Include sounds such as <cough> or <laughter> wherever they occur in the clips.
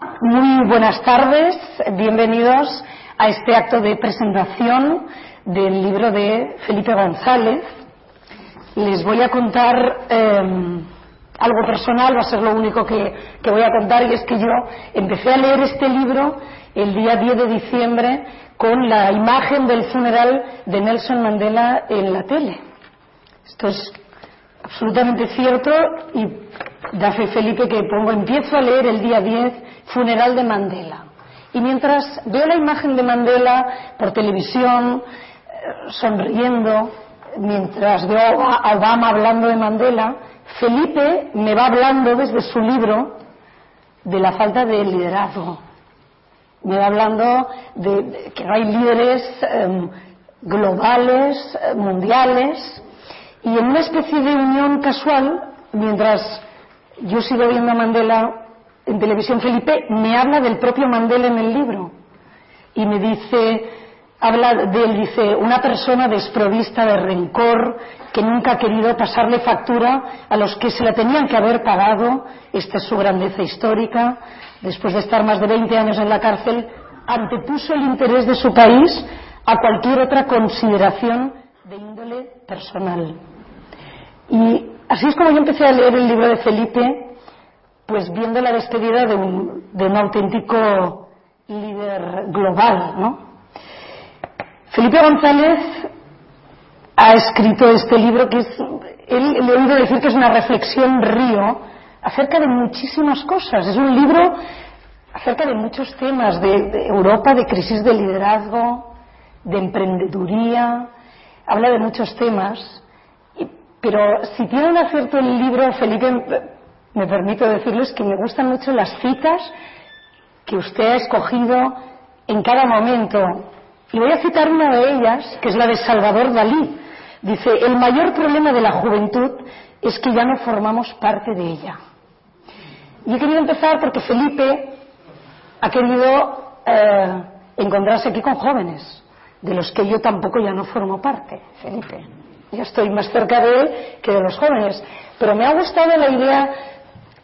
Muy buenas tardes, bienvenidos a este acto de presentación del libro de Felipe González. Les voy a contar eh, algo personal, va a ser lo único que, que, voy a contar, y es que yo empecé a leer este libro el día 10 de diciembre con la imagen del funeral de Nelson Mandela en la tele. Esto es absolutamente cierto y da fe Felipe que pongo, empiezo a leer el día 10, funeral de Mandela. Y mientras veo la imagen de Mandela por televisión, eh, sonriendo, mientras veo a Obama hablando de Mandela, Felipe me va hablando desde su libro de la falta de liderazgo. Me va hablando de, que no hay líderes em, globales, eh, mundiales, y en una especie de unión casual, mientras yo sigo viendo a Mandela en televisión, Felipe me habla del propio Mandela en el libro y me dice, habla de él, dice, una persona desprovista de rencor que nunca ha querido pasarle factura a los que se la tenían que haber pagado, esta es su grandeza histórica, después de estar más de 20 años en la cárcel, antepuso el interés de su país a cualquier otra consideración de índole personal. Y así es como yo empecé a leer el libro de Felipe, pues viendo la despedida de un, de un auténtico líder global, ¿no? Felipe González ha escrito este libro que es, él le he oído decir que es una reflexión río acerca de muchísimas cosas. Es un libro acerca de muchos temas, de, de Europa, de crisis de liderazgo, de emprendeduría, habla de muchos temas pero si tiene un acierto el libro, Felipe, me permito decirles que me gustan mucho las citas que usted ha escogido en cada momento. Y voy a citar una de ellas, que es la de Salvador Dalí. Dice, el mayor problema de la juventud es que ya no formamos parte de ella. Y he querido empezar porque Felipe ha querido eh, encontrarse aquí con jóvenes, de los que yo tampoco ya no formo parte, Felipe. Yo estoy más cerca de él que de los jóvenes. Pero me ha gustado la idea,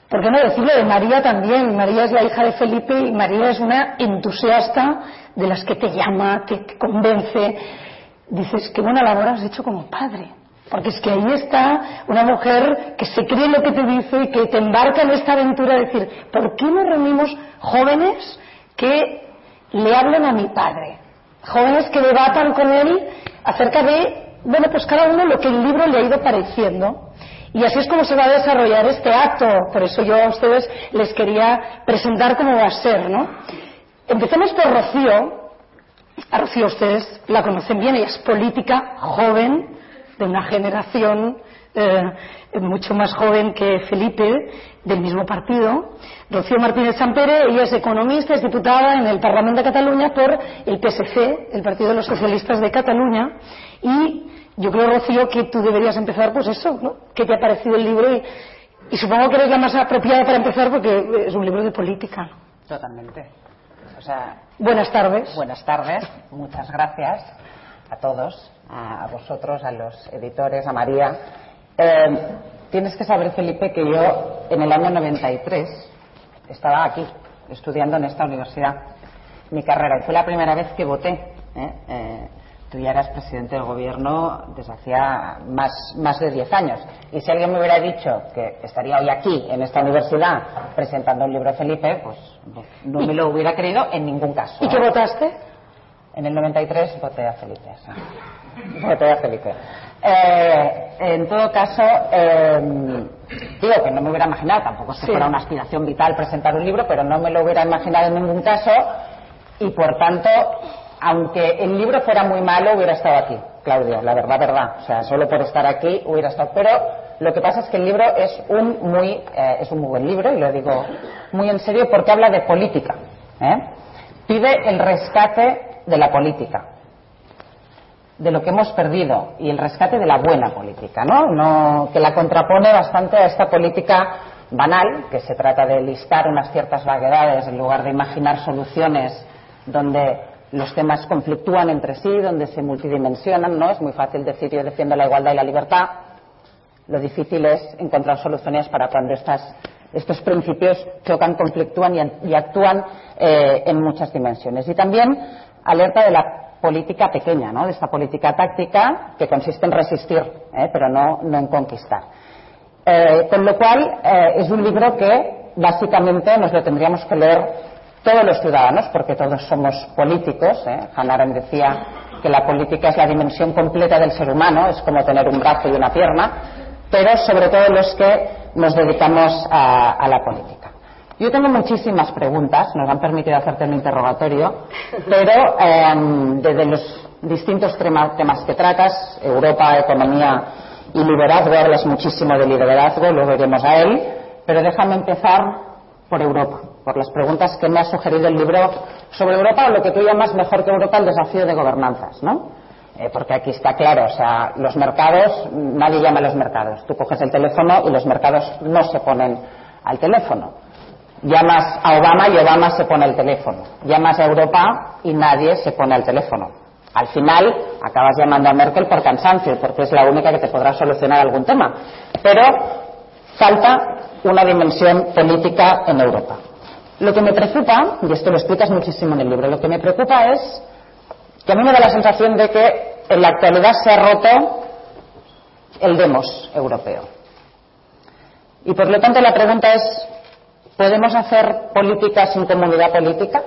¿por qué no decirlo de María también? María es la hija de Felipe y María es una entusiasta de las que te llama, te convence. Dices, qué buena labor has hecho como padre. Porque es que ahí está una mujer que se cree lo que te dice y que te embarca en esta aventura de decir, ¿por qué no reunimos jóvenes que le hablen a mi padre? Jóvenes que debatan con él acerca de bueno, pues cada uno lo que el libro le ha ido pareciendo. Y así es como se va a desarrollar este acto. Por eso yo a ustedes les quería presentar cómo va a ser, ¿no? Empecemos por Rocío. A Rocío ustedes la conocen bien, ella es política joven, de una generación eh, mucho más joven que Felipe, del mismo partido. Rocío Martínez Sampere, ella es economista, es diputada en el Parlamento de Cataluña por el PSC, el Partido de los Socialistas de Cataluña, y yo creo, Rocío, que tú deberías empezar, pues eso, ¿no? ¿Qué te ha parecido el libro? Y, supongo que eres la más apropiada para empezar porque es un libro de política. Totalmente. O sea, buenas tardes. Buenas tardes. Muchas gracias a todos, a, vosotros, a los editores, a María. Eh, tienes que saber, Felipe, que yo en el año 93 estaba aquí, estudiando en esta universidad mi carrera. Y fue la primera vez que voté. ¿eh? Eh, tú ya eras presidente del gobierno desde hacía más, más de 10 años. Y si alguien me hubiera dicho que estaría hoy aquí, en esta universidad, presentando el libro Felipe, pues no me lo <laughs> hubiera creído en ningún caso. ¿Y qué votaste? En el 93 voté a Felipe. Voté a Felipe. Eh, en todo caso, eh, digo que no me hubiera imaginado, tampoco es que fuera una aspiración vital presentar un libro, pero no me lo hubiera imaginado en ningún caso y por tanto aunque el libro fuera muy malo, hubiera estado aquí, Claudia, la verdad, verdad. O sea, solo por estar aquí hubiera estado. Pero Lo que pasa es que el libro es un muy, eh, es un muy buen libro, y lo digo muy en serio, porque habla de política. ¿eh? Pide el rescate de la política, de lo que hemos perdido, y el rescate de la buena política, ¿no? no que la contrapone bastante a esta política banal, que se trata de listar unas ciertas vaguedades en lugar de imaginar soluciones donde los temas conflictúan entre sí, donde se multidimensionan, ¿no? Es muy fácil decir yo defiendo la igualdad y la libertad. Lo difícil es encontrar soluciones para cuando estos principios chocan, conflictúan y, actúan eh, en muchas dimensiones. Y también alerta de la política pequeña, ¿no? de esta política táctica que consiste en resistir, ¿eh? pero no, no en conquistar. Eh, con lo cual, eh, es un libro que básicamente nos lo tendríamos que leer todos los ciudadanos, porque todos somos políticos. ¿eh? Hannah Arendt decía que la política es la dimensión completa del ser humano, es como tener un brazo y una pierna, pero sobre todo los que nos dedicamos a, la política. Yo tengo muchísimas preguntas, nos han permitido hacerte un interrogatorio, pero em, desde los distintos temas que tratas, Europa, economía y liderazgo, hablas muchísimo de liderazgo, luego iremos a él, pero déjame empezar por Europa, por las preguntas que me ha sugerido el libro sobre Europa o lo que tú llamas mejor que Europa el desafío de gobernanzas, ¿no? Eh, porque aquí está claro, o sea, los mercados, nadie llama a los mercados. Tú coges el teléfono y los mercados no se ponen al teléfono. Llamas a Obama y Obama se pone al teléfono. Llamas a Europa y nadie se pone al teléfono. Al final acabas llamando a Merkel por cansancio, porque es la única que te podrá solucionar algún tema. Pero falta una dimensión política en Europa. Lo que me preocupa, y esto lo explicas muchísimo en el libro, lo que me preocupa es que a mí me da la sensación de que en la actualidad se ha roto el demos europeo. Y por lo tanto la pregunta es, ¿podemos hacer política sin comunidad política?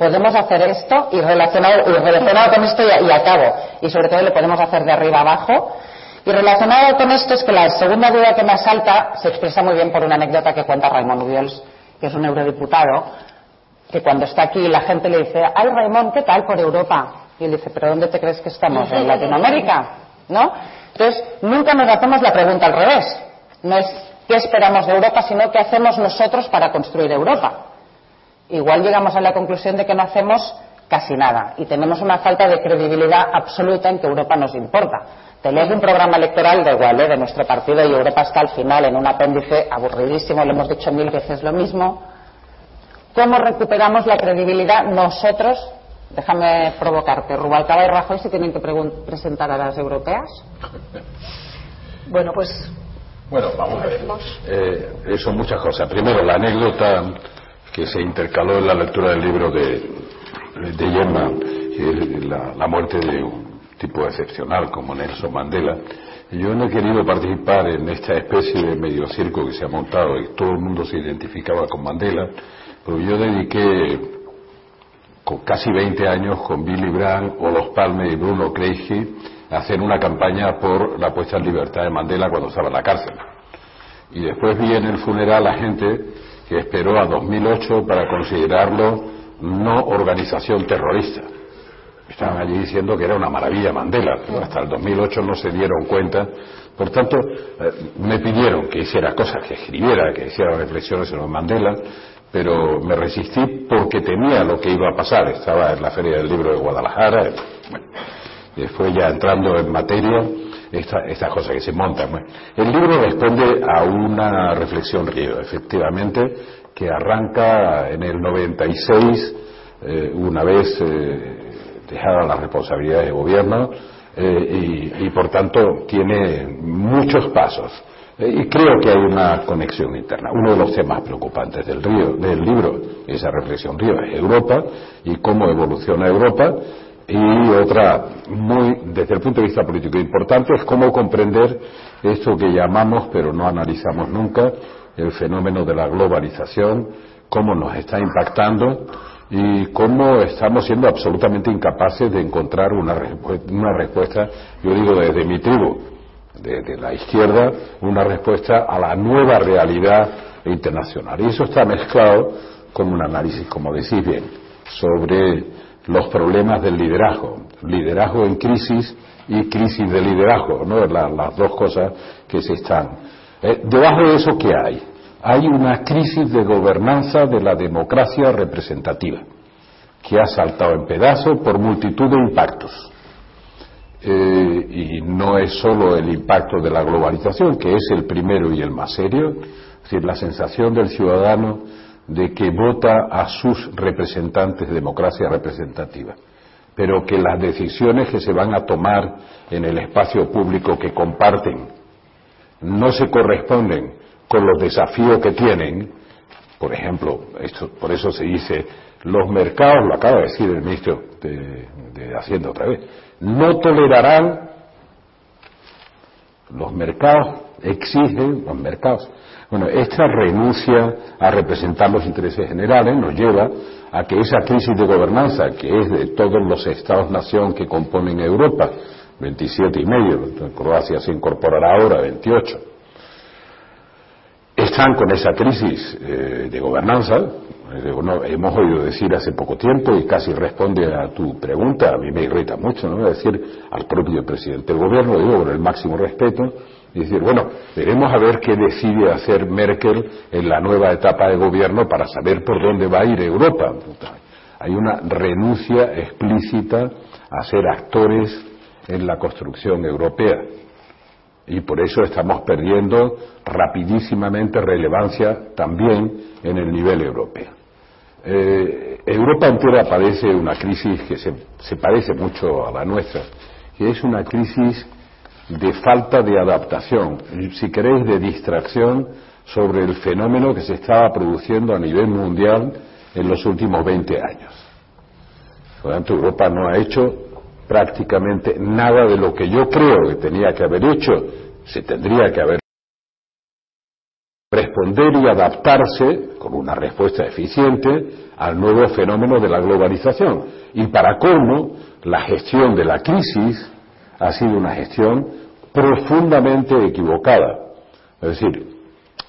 podemos hacer esto y relacionado, y relacionado con esto y, acabo. Y sobre todo le podemos hacer de arriba abajo. Y relacionado con esto es que la segunda duda que me asalta se expresa muy bien por una anécdota que cuenta Raymond Ubiols, que es un eurodiputado, que cuando está aquí la gente le dice, ay Raymond, ¿qué tal por Europa? Y él dice, ¿pero dónde te crees que estamos? ¿En Latinoamérica? ¿No? Entonces, nunca nos hacemos la pregunta al revés. No es qué esperamos de Europa, sino qué hacemos nosotros para construir Europa igual llegamos a la conclusión de que no hacemos casi nada y tenemos una falta de credibilidad absoluta en que Europa nos importa. Tenemos un programa electoral de igual, ¿eh? de nuestro partido y Europa está al final en un apéndice aburridísimo, lo hemos dicho mil veces lo mismo. ¿Cómo recuperamos la credibilidad nosotros? Déjame provocarte. Rubalcaba y Rajoy se tienen que presentar a las europeas. <laughs> Bueno, pues. Bueno, vamos a ver. Eh, son muchas cosas. Primero, la anécdota que se intercaló en la lectura del libro de, de Gemma, la, la muerte de un tipo excepcional como Nelson Mandela. Yo no he querido participar en esta especie de medio circo que se ha montado y todo el mundo se identificaba con Mandela, pero yo dediqué con casi 20 años con Billy Brandt, los Palme y Bruno Kreisky a hacer una campaña por la puesta en libertad de Mandela cuando estaba en la cárcel. Y después vi en el funeral a gente que esperó a 2008 para considerarlo no organización terrorista. Estaban allí diciendo que era una maravilla Mandela, pero hasta el 2008 no se dieron cuenta. Por tanto, eh, me pidieron que hiciera cosas, que escribiera, que hiciera reflexiones sobre Mandela, pero me resistí porque temía lo que iba a pasar. Estaba en la Feria del Libro de Guadalajara. después ya entrando en materia, estas cosas que se montan. el libro responde a una reflexión río, efectivamente, que arranca en el 96, eh, una vez eh, dejada la responsabilidad de gobierno, eh, y, por tanto tiene muchos pasos. y creo que hay una conexión interna. Uno de los temas preocupantes del, río, del libro, esa reflexión río, es Europa y cómo evoluciona Europa y otra, muy, desde el punto de vista político importante, es cómo comprender esto que llamamos, pero no analizamos nunca, el fenómeno de la globalización, cómo nos está impactando y cómo estamos siendo absolutamente incapaces de encontrar una, una respuesta, yo digo desde mi tribu, de, la izquierda, una respuesta a la nueva realidad internacional. Y eso está mezclado con un análisis, como decís bien, sobre los problemas del liderazgo, liderazgo en crisis y crisis de liderazgo, ¿no? las dos cosas que se están. Eh, debajo de eso, ¿qué hay? Hay una crisis de gobernanza de la democracia representativa, que ha saltado en pedazos por multitud de impactos. Eh, y no es solo el impacto de la globalización, que es el primero y el más serio, es decir, la sensación del ciudadano de que vota a sus representantes de democracia representativa, pero que las decisiones que se van a tomar en el espacio público que comparten no se corresponden con los desafíos que tienen, por ejemplo, esto, por eso se dice, los mercados, lo acaba de decir el ministro de, de Hacienda otra vez, no tolerarán, los mercados exigen, los mercados, bueno, esta renuncia a representar los intereses generales nos lleva a que esa crisis de gobernanza, que es de todos los estados-nación que componen Europa, 27 y medio, Croacia se incorporará ahora, 28, están con esa crisis eh, de gobernanza, hemos oído decir hace poco tiempo y casi responde a tu pregunta, a mí me irrita mucho, ¿no? decir al propio presidente del gobierno, digo con el máximo respeto, y decir, bueno, veremos a ver qué decide hacer Merkel en la nueva etapa de gobierno para saber por dónde va a ir Europa. Hay una renuncia explícita a ser actores en la construcción europea. Y por eso estamos perdiendo rapidísimamente relevancia también en el nivel europeo. Eh, Europa entera padece una crisis que se, se parece mucho a la nuestra, que es una crisis de falta de adaptación, si queréis, de distracción sobre el fenómeno que se estaba produciendo a nivel mundial en los últimos 20 años. Por lo tanto, Europa no ha hecho prácticamente nada de lo que yo creo que tenía que haber hecho, se tendría que haber responder y adaptarse con una respuesta eficiente al nuevo fenómeno de la globalización. Y para cómo, la gestión de la crisis ha sido una gestión profundamente equivocada. Es decir,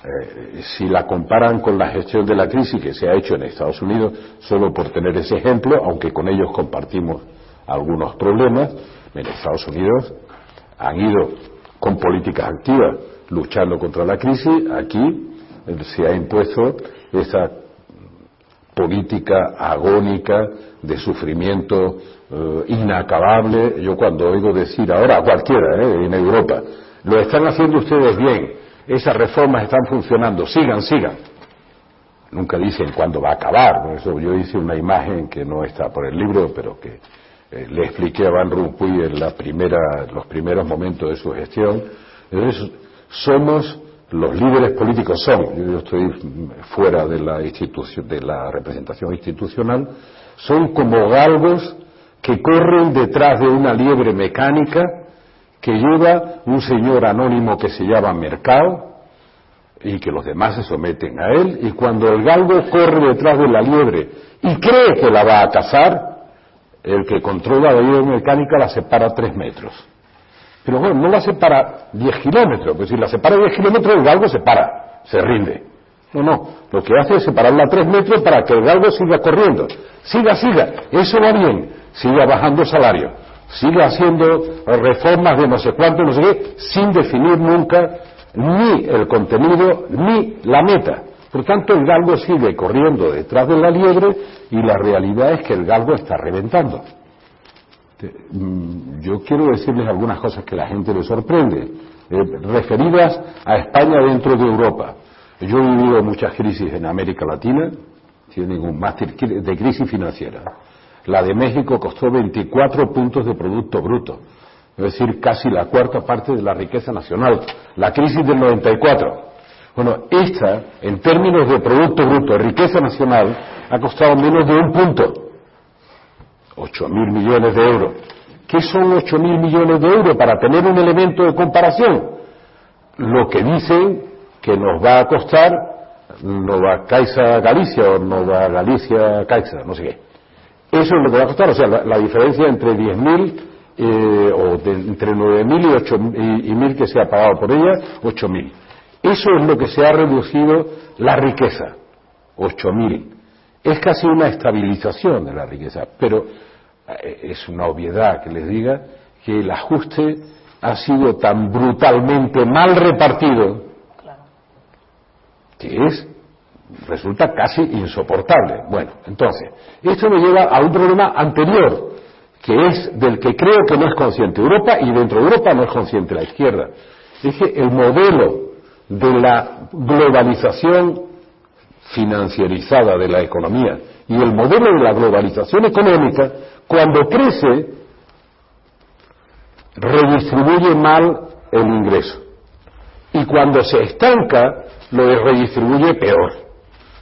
eh, si la comparan con la gestión de la crisis que se ha hecho en Estados Unidos, solo por tener ese ejemplo, aunque con ellos compartimos algunos problemas, en Estados Unidos han ido con políticas activas luchando contra la crisis, aquí se ha impuesto esa política agónica de sufrimiento eh, inacabable. Yo cuando oigo decir ahora a cualquiera eh, en Europa, lo están haciendo ustedes bien, esas reformas están funcionando, sigan, sigan. Nunca dicen cuándo va a acabar. Eso, yo hice una imagen que no está por el libro, pero que eh, le expliqué a Van Rompuy en la primera, los primeros momentos de su gestión. Entonces, somos los líderes políticos son, yo estoy fuera de la institución, de la representación institucional, son como galgos que corren detrás de una liebre mecánica que lleva un señor anónimo que se llama Mercado y que los demás se someten a él. Y cuando el galgo corre detrás de la liebre y cree que la va a cazar, el que controla la liebre mecánica la separa tres metros. Pero bueno, no la separa 10 kilómetros, pues si la separa 10 kilómetros el galgo se para, se rinde. No, no, lo que hace es separarla a 3 metros para que el galgo siga corriendo. Siga, siga, eso va bien, siga bajando salario, siga haciendo reformas de no sé cuánto, no sé qué, sin definir nunca ni el contenido ni la meta. Por tanto, el galgo sigue corriendo detrás de la liebre y la realidad es que el galgo está reventando. Mm, yo quiero decirles algunas cosas que la gente le sorprende, eh, referidas a España dentro de Europa. Yo he vivido muchas crisis en América Latina, tienen un máster de crisis financiera. La de México costó 24 puntos de Producto Bruto, es decir, casi la cuarta parte de la riqueza nacional. La crisis del 94. Bueno, esta, en términos de Producto Bruto, riqueza nacional, ha costado menos de un punto. 8 mil millones de euros. ¿Qué son 8 mil millones de euros para tener un elemento de comparación? Lo que dicen que nos va a costar Nova Caixa Galicia o Nova Galicia Caixa, no sé qué. Eso es lo que va a costar, o sea, la, diferencia entre 10.000 eh, o entre 9.000 y, 8, y, y 1.000 que se ha pagado por ella, 8.000. Eso es lo que se ha reducido la riqueza, 8.000. es casi una estabilización de la riqueza, pero eh, es una obviedad que les diga que el ajuste ha sido tan brutalmente mal repartido que es resulta casi insoportable. Bueno, entonces, esto me lleva a un problema anterior, que es del que creo que no es consciente Europa y dentro de Europa no es consciente la izquierda. Es que el modelo de la globalización financiarizada de la economía y el modelo de la globalización económica, cuando crece, redistribuye mal el ingreso. Y cuando se estanca, lo redistribuye peor.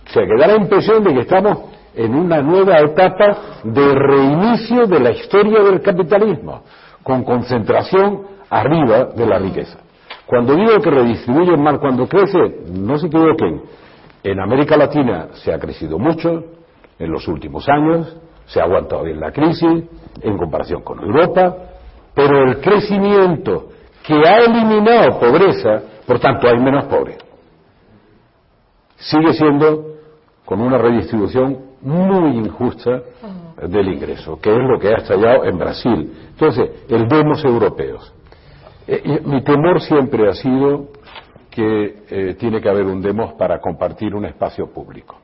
O sea, que da la impresión de que estamos en una nueva etapa de reinicio de la historia del capitalismo, con concentración arriba de la riqueza. Cuando digo que redistribuyen mal cuando crece, no se equivoquen. En América Latina se ha crecido mucho en los últimos años, se ha aguantado bien la crisis en comparación con Europa, pero el crecimiento que ha eliminado pobreza, por tanto hay menos pobres, sigue siendo con una redistribución muy injusta del ingreso, que es lo que ha estallado en Brasil. Entonces, el demos europeos. Eh, mi temor siempre ha sido que eh, tiene que haber un demos para compartir un espacio público.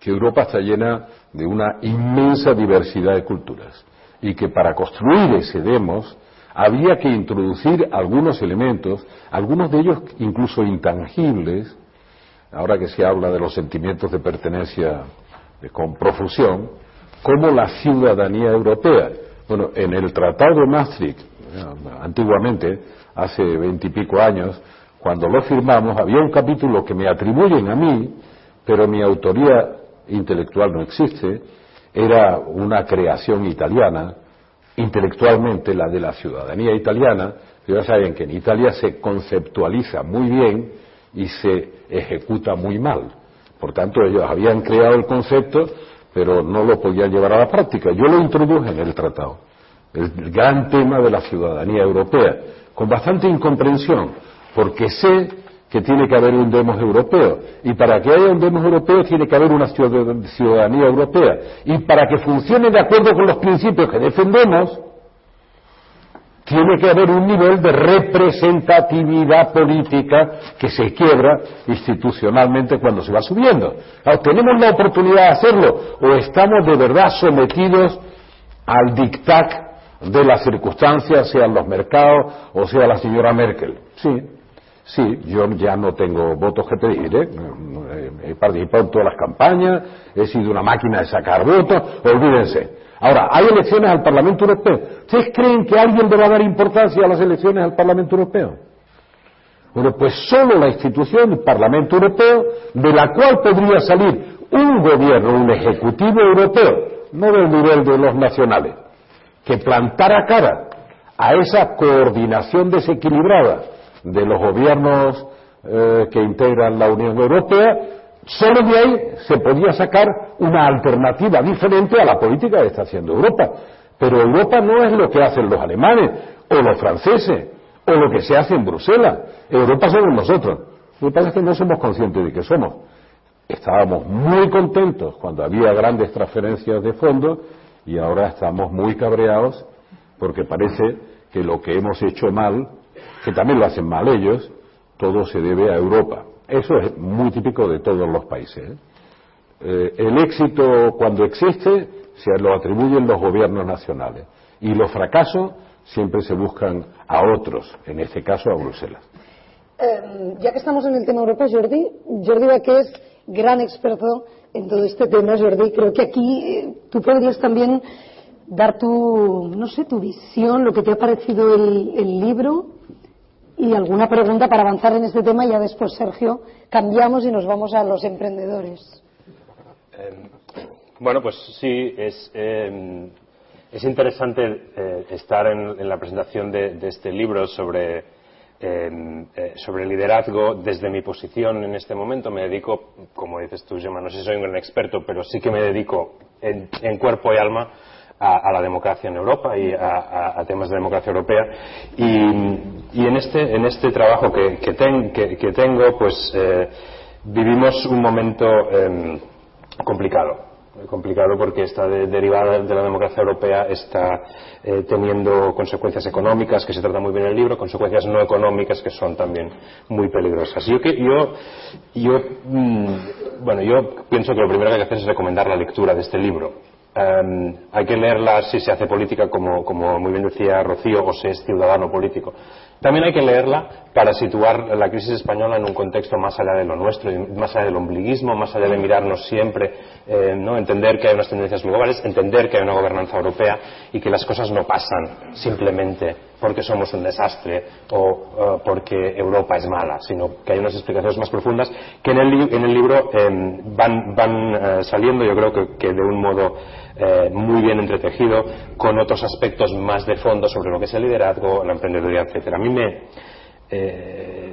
Que Europa está llena de una inmensa diversidad de culturas y que para construir ese demos había que introducir algunos elementos, algunos de ellos incluso intangibles, ahora que se habla de los sentimientos de pertenencia con profusión, como la ciudadanía europea. Bueno, en el Tratado de Maastricht, antiguamente, hace veintipico años, cuando lo firmamos, había un capítulo que me atribuyen a mí, pero mi autoría intelectual no existe, era una creación italiana, intelectualmente la de la ciudadanía italiana, ya saben que en Italia se conceptualiza muy bien y se ejecuta muy mal. Por tanto, ellos habían creado el concepto, pero no lo podían llevar a la práctica. Yo lo introduje en el tratado, el gran tema de la ciudadanía europea, con bastante incomprensión, porque sé que tiene que haber un demos europeo. Y para que haya un demos europeo tiene que haber una ciudadanía europea. Y para que funcione de acuerdo con los principios que defendemos, tiene que haber un nivel de representatividad política que se quiebra institucionalmente cuando se va subiendo. ¿Tenemos la oportunidad de hacerlo o estamos de verdad sometidos al dictat de las circunstancias, sean los mercados o sea la señora Merkel? Sí, sí, yo ya no tengo votos que pedir, ¿eh? he participado en todas las campañas, he sido una máquina de sacar votos, olvídense. Ahora, hay elecciones al Parlamento Europeo. ¿Ustedes creen que alguien le va a dar importancia a las elecciones al Parlamento Europeo? Bueno, pues solo la institución del Parlamento Europeo, de la cual podría salir un gobierno, un ejecutivo europeo, no del nivel de los nacionales, que plantara cara a esa coordinación desequilibrada de los gobiernos eh, que integran la Unión Europea, Solo de ahí se podía sacar una alternativa diferente a la política que está haciendo Europa. Pero Europa no es lo que hacen los alemanes o los franceses o lo que se hace en Bruselas. Europa somos nosotros. Lo que pasa es que no somos conscientes de que somos. Estábamos muy contentos cuando había grandes transferencias de fondos y ahora estamos muy cabreados porque parece que lo que hemos hecho mal, que también lo hacen mal ellos, todo se debe a Europa. Eso es muy típico de todos los países. ¿eh? Eh, el éxito, cuando existe, se lo atribuyen los gobiernos nacionales. Y los fracasos siempre se buscan a otros, en este caso a Bruselas. Eh, ya que estamos en el tema europeo, Jordi, Jordi que es gran experto en todo este tema, Jordi. Creo que aquí tú podrías también dar tu, no sé, tu visión, lo que te ha parecido el libro y alguna pregunta para avanzar en este tema y ya después, Sergio, cambiamos y nos vamos a los emprendedores. Em, bueno, pues sí, es, em, es interesante eh, estar en, la presentación de, este libro sobre, em, eh, sobre liderazgo desde mi posición en este momento. Me dedico, como dices tú, Gemma, no sé si soy un gran experto, pero sí que me dedico en cuerpo y alma a, la democracia en Europa y a, temas de democracia europea. Y, en, este, en este trabajo que, que, tengo, pues eh, vivimos un momento em, complicado porque está derivada de la democracia europea, está eh, teniendo consecuencias económicas, que se trata muy bien en el libro, consecuencias no económicas que son también muy peligrosas. Yo, yo, yo, mm, bueno, yo pienso que lo primero que hay que hacer es recomendar la lectura de este libro. Em, hay que leerla si se hace política, como, como muy bien decía Rocío, o se es ciudadano político. También hay que leerla para situar la crisis española en un contexto más allá de lo nuestro, más allá del ombliguismo, más allá de mirarnos siempre, eh, ¿no? entender que hay unas tendencias globales, entender que hay una gobernanza europea y que las cosas no pasan simplemente porque somos un desastre o eh, porque Europa es mala, sino que hay unas explicaciones más profundas que en el, libro em, van, eh, saliendo, yo creo que de un modo eh, muy bien entretejido con otros aspectos más de fondo sobre lo que es el liderazgo, la emprendeduría, etcétera. A mí me,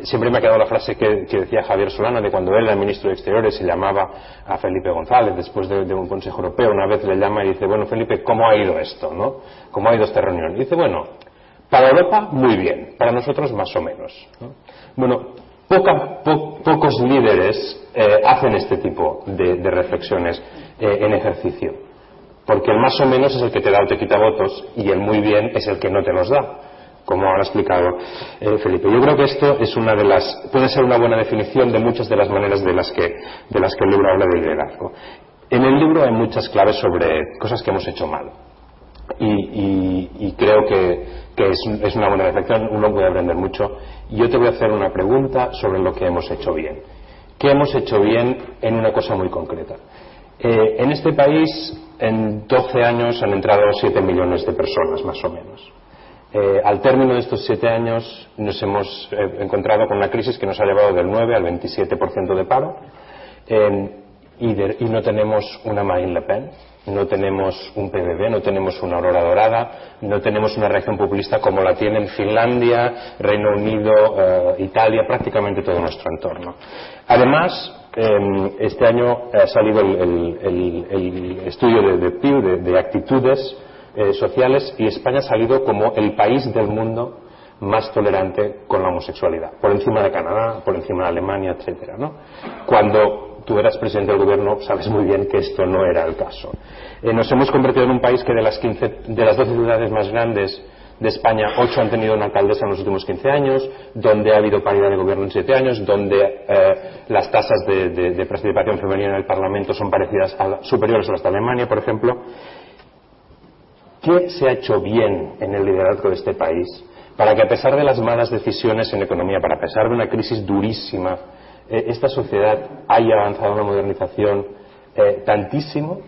siempre me ha quedado la frase que, decía Javier Solana de cuando él era ministro de Exteriores y llamaba a Felipe González después de, un Consejo Europeo. Una vez le llama y dice, bueno, Felipe, ¿cómo ha ido esto? ¿no? ¿Cómo ha ido esta reunión? Y dice, bueno, para Europa muy bien, para nosotros más o menos. Bueno, pocos líderes eh, hacen este tipo de, reflexiones en ejercicio. Porque el más o menos es el que te da o te quita votos y el muy bien es el que no te los da, como ha explicado eh, Felipe. Yo creo que esto es una de las, puede ser una buena definición de muchas de las maneras de las que, de las que el libro habla de liderazgo. En el libro hay muchas claves sobre cosas que hemos hecho mal. Y, creo que, es, una buena reflexión, uno puede aprender mucho. Y yo te voy a hacer una pregunta sobre lo que hemos hecho bien. ¿Qué hemos hecho bien en una cosa muy concreta? Eh, en este país, en 12 años han entrado 7 millones de personas, más o menos. Eh, al término de estos 7 años nos hemos eh, encontrado con una crisis que nos ha llevado del 9 al 27% de paro y, no tenemos una Marine Le Pen, no tenemos un PBB, no tenemos una Aurora Dorada, no tenemos una reacción populista como la tienen Finlandia, Reino Unido, Italia, prácticamente todo nuestro entorno. Además, Em, este año ha salido el, estudio de, PIU, de, actitudes eh, sociales, y España ha salido como el país del mundo más tolerante con la homosexualidad, por encima de Canadá, por encima de Alemania, etcétera, Cuando tú eras presidente del gobierno, sabes muy bien que esto no era el caso. Eh, nos hemos convertido en un país que de las, 15, de las 12 ciudades más grandes de España, ocho han tenido una alcaldesa en los últimos 15 años, donde ha habido paridad de gobierno en siete años, donde eh, las tasas de, participación femenina en el Parlamento son parecidas a, superiores a las de Alemania, por ejemplo. ¿Qué se ha hecho bien en el liderazgo de este país para que, a pesar de las malas decisiones en economía, para a pesar de una crisis durísima, eh, esta sociedad haya avanzado en una modernización eh, tantísimo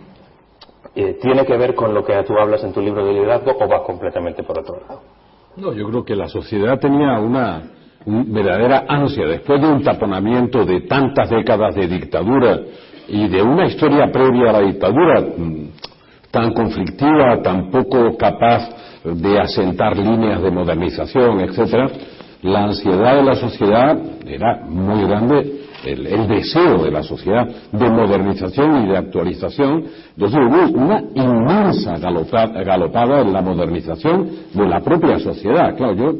eh, ¿tiene que ver con lo que tú hablas en tu libro de liderazgo o va completamente por otro lado? No, yo creo que la sociedad tenía una, verdadera ansia, después de un taponamiento de tantas décadas de dictadura y de una historia previa a la dictadura mm, tan conflictiva, tan poco capaz de asentar líneas de modernización, etcétera, la ansiedad de la sociedad era muy grande el, deseo de la sociedad de modernización y de actualización, entonces hubo una inmensa galopada en la modernización de la propia sociedad. Claro, yo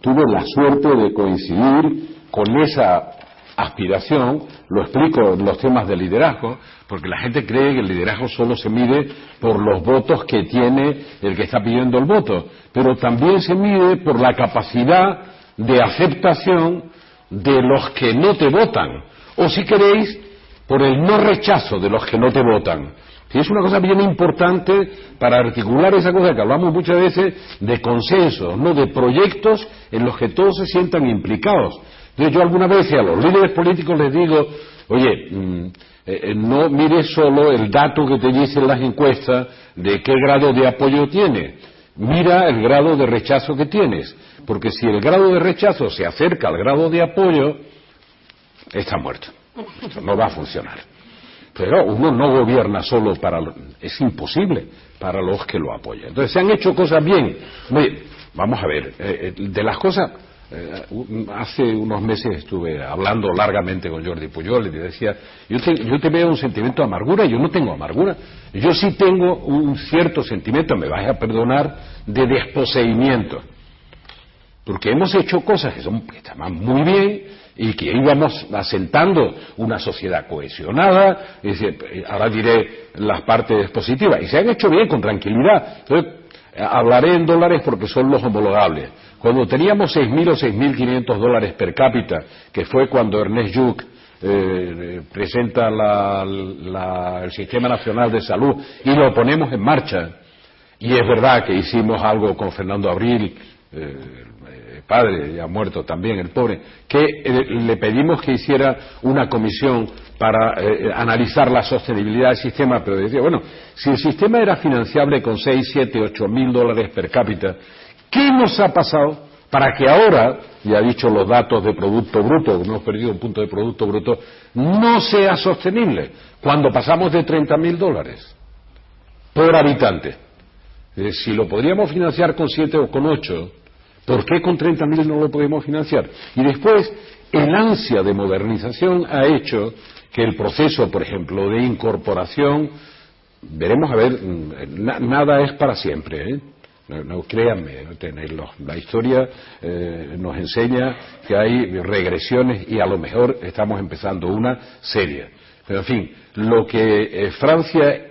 tuve la suerte de coincidir con esa aspiración, lo explico en los temas de liderazgo, porque la gente cree que el liderazgo solo se mide por los votos que tiene el que está pidiendo el voto, pero también se mide por la capacidad de aceptación de los que no te votan, o si queréis, por el no rechazo de los que no te votan. Y es una cosa bien importante para articular esa cosa que hablamos muchas veces de consensos, no de proyectos en los que todos se sientan implicados. Yo alguna vez a los líderes políticos les digo, oye, mm, eh, eh, no mires solo el dato que te dicen las encuestas de qué grado de apoyo tiene, mira el grado de rechazo que tienes, porque si el grado de rechazo se acerca al grado de apoyo, está muerto. Esto no va a funcionar. Pero uno no gobierna solo para... es imposible para los que lo apoyan. Entonces, se han hecho cosas bien. vamos a ver, eh, de las cosas... hace unos meses estuve hablando largamente con Jordi Puyol y le decía, yo yo te veo un sentimiento de amargura, yo no tengo amargura. Yo sí tengo un cierto sentimiento, me vais a perdonar, de desposeimiento porque hemos hecho cosas que, son, que están muy bien y que íbamos asentando una sociedad cohesionada, ahora diré las partes positivas, y se han hecho bien, con tranquilidad. Entonces, hablaré en dólares porque son los homologables. Cuando teníamos 6.000 o 6.500 dólares per cápita, que fue cuando Ernest Lluch eh, presenta el Sistema Nacional de Salud y lo ponemos en marcha, y es verdad que hicimos algo con Fernando Abril, eh, padre, ya muerto también, el pobre, que eh, le pedimos que hiciera una comisión para eh, analizar la sostenibilidad del sistema, pero decía, bueno, si el sistema era financiable con 6, 7, 8 mil dólares per cápita, ¿qué nos ha pasado para que ahora, ya ha dicho los datos de Producto Bruto, hemos perdido un punto de Producto Bruto, no sea sostenible cuando pasamos de 30 mil dólares por habitante? si lo podríamos financiar con 7 o con 8, ¿Por qué con 30.000 no lo podemos financiar? Y después, el ansia de modernización ha hecho que el proceso, por ejemplo, de incorporación, veremos a ver, mm, nada es para siempre, ¿eh? No, créanme, la historia eh, nos enseña que hay regresiones y a lo mejor estamos empezando una seria. Pero en fin, lo que eh, Francia,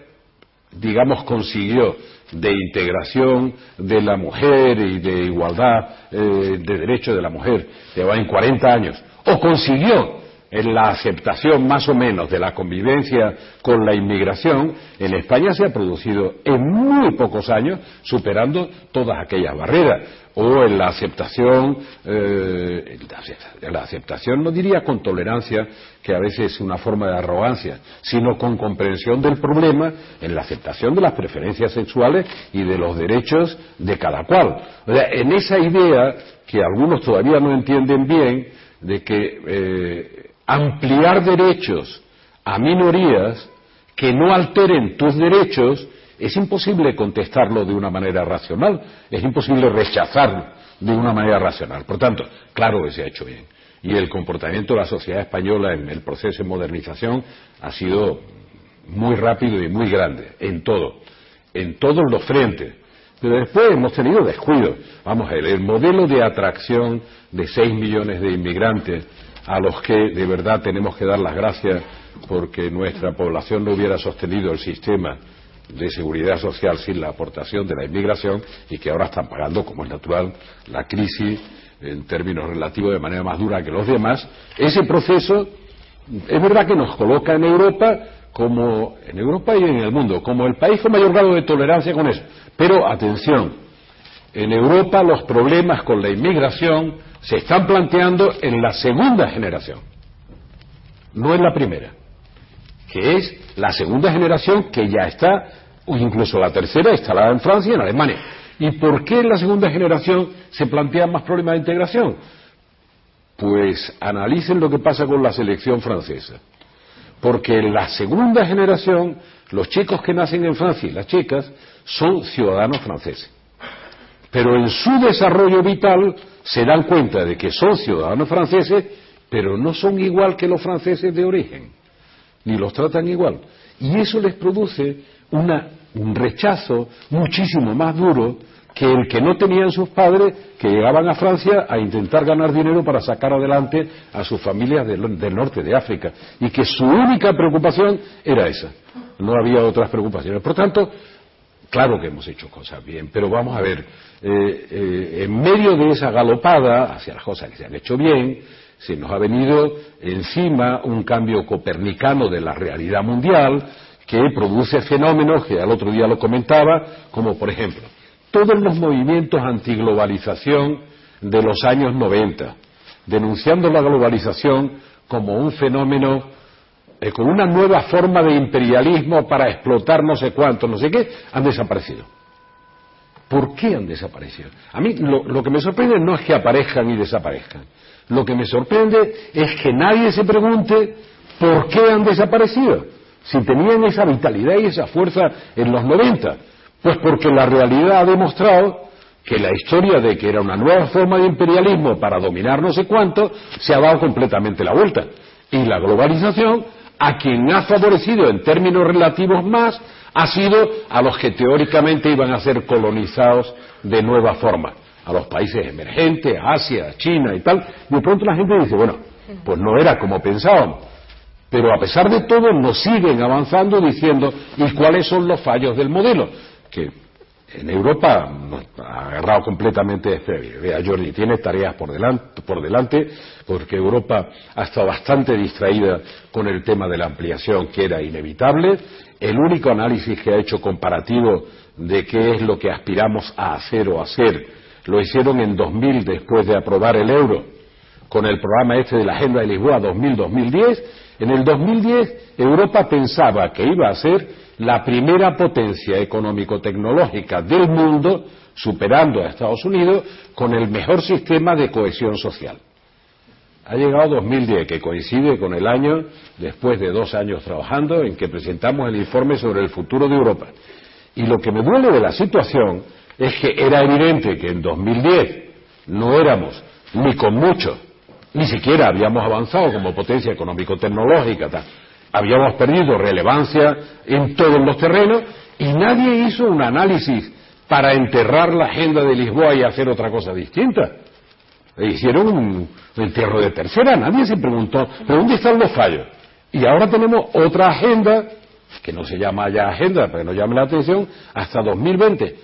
digamos, consiguió de integración de la mujer y de igualdad eh, de derechos de la mujer. Lleva en 40 años, o consiguió en la aceptación más o menos de la convivencia con la inmigración, en España se ha producido en muy pocos años, superando todas aquellas barreras o en la aceptación, eh, la aceptación no diría con tolerancia, que a veces es una forma de arrogancia, sino con comprensión del problema, en la aceptación de las preferencias sexuales y de los derechos de cada cual. O sea, en esa idea que algunos todavía no entienden bien, de que eh, ampliar derechos a minorías que no alteren tus derechos es imposible contestarlo de una manera racional, es imposible rechazarlo de una manera racional. Por tanto, claro que se ha hecho bien. Y el comportamiento de la sociedad española en el proceso de modernización ha sido muy rápido y muy grande, en todo, en todos los frentes. Pero después hemos tenido descuidos. Vamos a ver, el modelo de atracción de 6 millones de inmigrantes a los que de verdad tenemos que dar las gracias porque nuestra población no hubiera sostenido el sistema de seguridad social sin la aportación de la inmigración y que ahora están pagando, como es natural, la crisis en términos relativos de manera más dura que los demás, ese proceso es verdad que nos coloca en Europa como en Europa y en el mundo como el país con mayor grado de tolerancia con eso. Pero atención, en Europa los problemas con la inmigración se están planteando en la segunda generación, no en la primera que es la segunda generación que ya está, o incluso la tercera, instalada en Francia y en Alemania. ¿Y por qué en la segunda generación se plantean más problemas de integración? Pues analicen lo que pasa con la selección francesa. Porque en la segunda generación, los chicos que nacen en Francia y las chicas son ciudadanos franceses. Pero en su desarrollo vital se dan cuenta de que son ciudadanos franceses, pero no son igual que los franceses de origen ni los tratan igual. Y eso les produce un rechazo muchísimo más duro que el que no tenían sus padres que llegaban a Francia a intentar ganar dinero para sacar adelante a sus familias del, norte de África y que su única preocupación era esa. No había otras preocupaciones. Por tanto, claro que hemos hecho cosas bien, pero vamos a ver, eh, eh, en medio de esa galopada hacia las cosas que se han hecho bien, se nos ha venido encima un cambio copernicano de la realidad mundial que produce fenómenos que al otro día lo comentaba, como por ejemplo, todos los movimientos antiglobalización de los años 90, denunciando la globalización como un fenómeno eh, con una nueva forma de imperialismo para explotar no sé cuánto, no sé qué, han desaparecido. ¿Por qué han desaparecido? A mí lo que me sorprende no es que aparezcan y desaparezcan, lo que me sorprende es que nadie se pregunte por qué han desaparecido, si tenían esa vitalidad y esa fuerza en los 90. Pues porque la realidad ha demostrado que la historia de que era una nueva forma de imperialismo para dominar no sé cuánto se ha dado completamente la vuelta. Y la globalización, a quien ha favorecido en términos relativos más, ha sido a los que teóricamente iban a ser colonizados de nueva forma a los países emergentes, Asia, China y tal, de pronto la gente dice, bueno, pues no era como pensábamos. Pero a pesar de todo nos siguen avanzando diciendo ¿y cuáles son los fallos del modelo? Que en Europa ha agarrado completamente este. Vea, Jordi, tiene tareas por delante, por delante, porque Europa ha estado bastante distraída con el tema de la ampliación, que era inevitable. El único análisis que ha hecho comparativo de qué es lo que aspiramos a hacer o hacer lo hicieron en 2000 después de aprobar el euro con el programa este de la Agenda de Lisboa 2000-2010. En el 2010 Europa pensaba que iba a ser la primera potencia económico-tecnológica del mundo, superando a Estados Unidos, con el mejor sistema de cohesión social. Ha llegado 2010, que coincide con el año, después de dos años trabajando, en que presentamos el informe sobre el futuro de Europa. Y lo que me duele de la situación es que era evidente que en 2010 no éramos ni con mucho, ni siquiera habíamos avanzado como potencia económico-tecnológica, habíamos perdido relevancia en todos los terrenos y nadie hizo un análisis para enterrar la agenda de Lisboa y hacer otra cosa distinta. Hicieron un entierro de tercera, nadie se preguntó, ¿pero dónde están los fallos? Y ahora tenemos otra agenda, que no se llama ya agenda, para que no llame la atención, hasta 2020.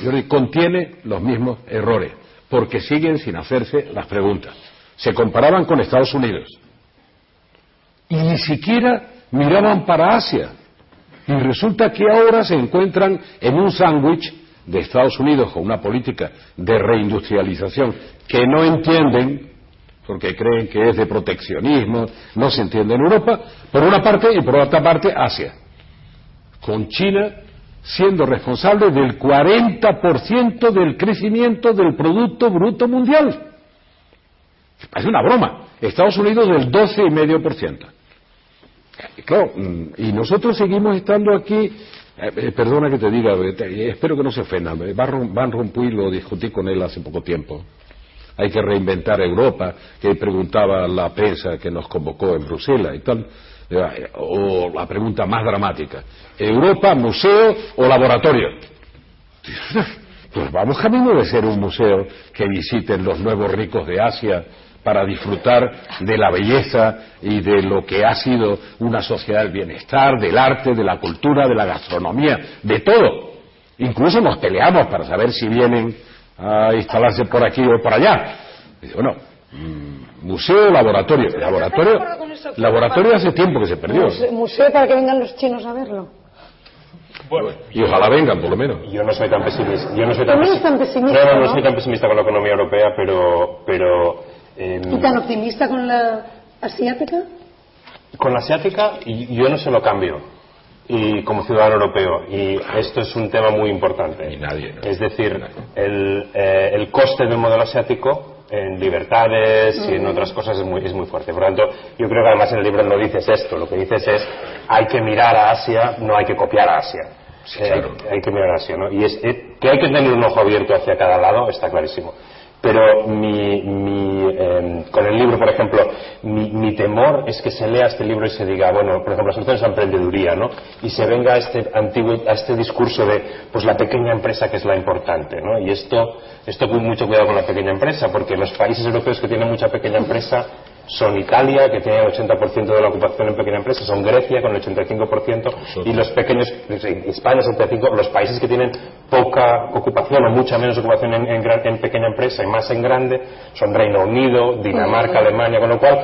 Yo contiene los mismos errores, porque siguen sin hacerse las preguntas. Se comparaban con Estados Unidos y ni siquiera miraban para Asia. Y resulta que ahora se encuentran en un sándwich de Estados Unidos con una política de reindustrialización que no entienden, porque creen que es de proteccionismo, no se entiende en Europa, por una parte, y por otra parte Asia, con China siendo responsable del 40% del crecimiento del Producto Bruto Mundial. Es una broma. Estados Unidos del 12,5%. Claro, mm, y nosotros seguimos estando aquí, eh, eh, perdona que te diga, eh, espero que no se ofendan, Van Rompuy lo discutí con él hace poco tiempo. Hay que reinventar Europa, que preguntaba la prensa que nos convocó en Bruselas y tal. O la pregunta más dramática, ¿Europa, museo o laboratorio? <laughs> Pues vamos camino de ser un museo que visiten los nuevos ricos de Asia para disfrutar de la belleza y de lo que ha sido una sociedad del bienestar, del arte, de la cultura, de la gastronomía, de todo. Incluso nos peleamos para saber si vienen a instalarse por aquí o por allá. bueno, mm, museo, laboratorio. Laboratorio, laboratorio hace tiempo que se perdió. Museo para que vengan los chinos a verlo. Bueno, y ojalá vengan, por lo menos. Yo no soy tan pesimista. Yo no soy tan, pesimista. No, no, no, soy tan pesimista con la economía europea, pero, pero ¿Y tan optimista con la asiática? Con la asiática yo no se lo cambio y como ciudadano europeo y esto es un tema muy importante. nadie, es decir, el, eh, el, coste del modelo asiático en libertades y en otras cosas es muy, es muy fuerte. Por lo tanto, yo creo que además en el libro no dices esto, lo que dices es hay que mirar a Asia, no hay que copiar a Asia. Eh, hay que mirar a Asia, ¿no? Y es, eh, que hay que tener un ojo abierto hacia cada lado, está clarísimo pero mi, em, con el libro, por ejemplo, mi, temor es que se lea este libro y se diga, bueno, por ejemplo, las soluciones a emprendeduría, ¿no? Y se venga a este, antiguo, a este discurso de, pues la pequeña empresa que es la importante, ¿no? Y esto, esto mucho cuidado con la pequeña empresa, porque los países europeos que tienen mucha pequeña empresa son Italia, que tiene el 80% de la ocupación en pequeña empresa, son Grecia con el 85% y los pequeños, España 75%, los países que tienen poca ocupación o mucha menos ocupación en, en, pequeña empresa y más en grande son Reino Unido, Dinamarca, Alemania, con lo cual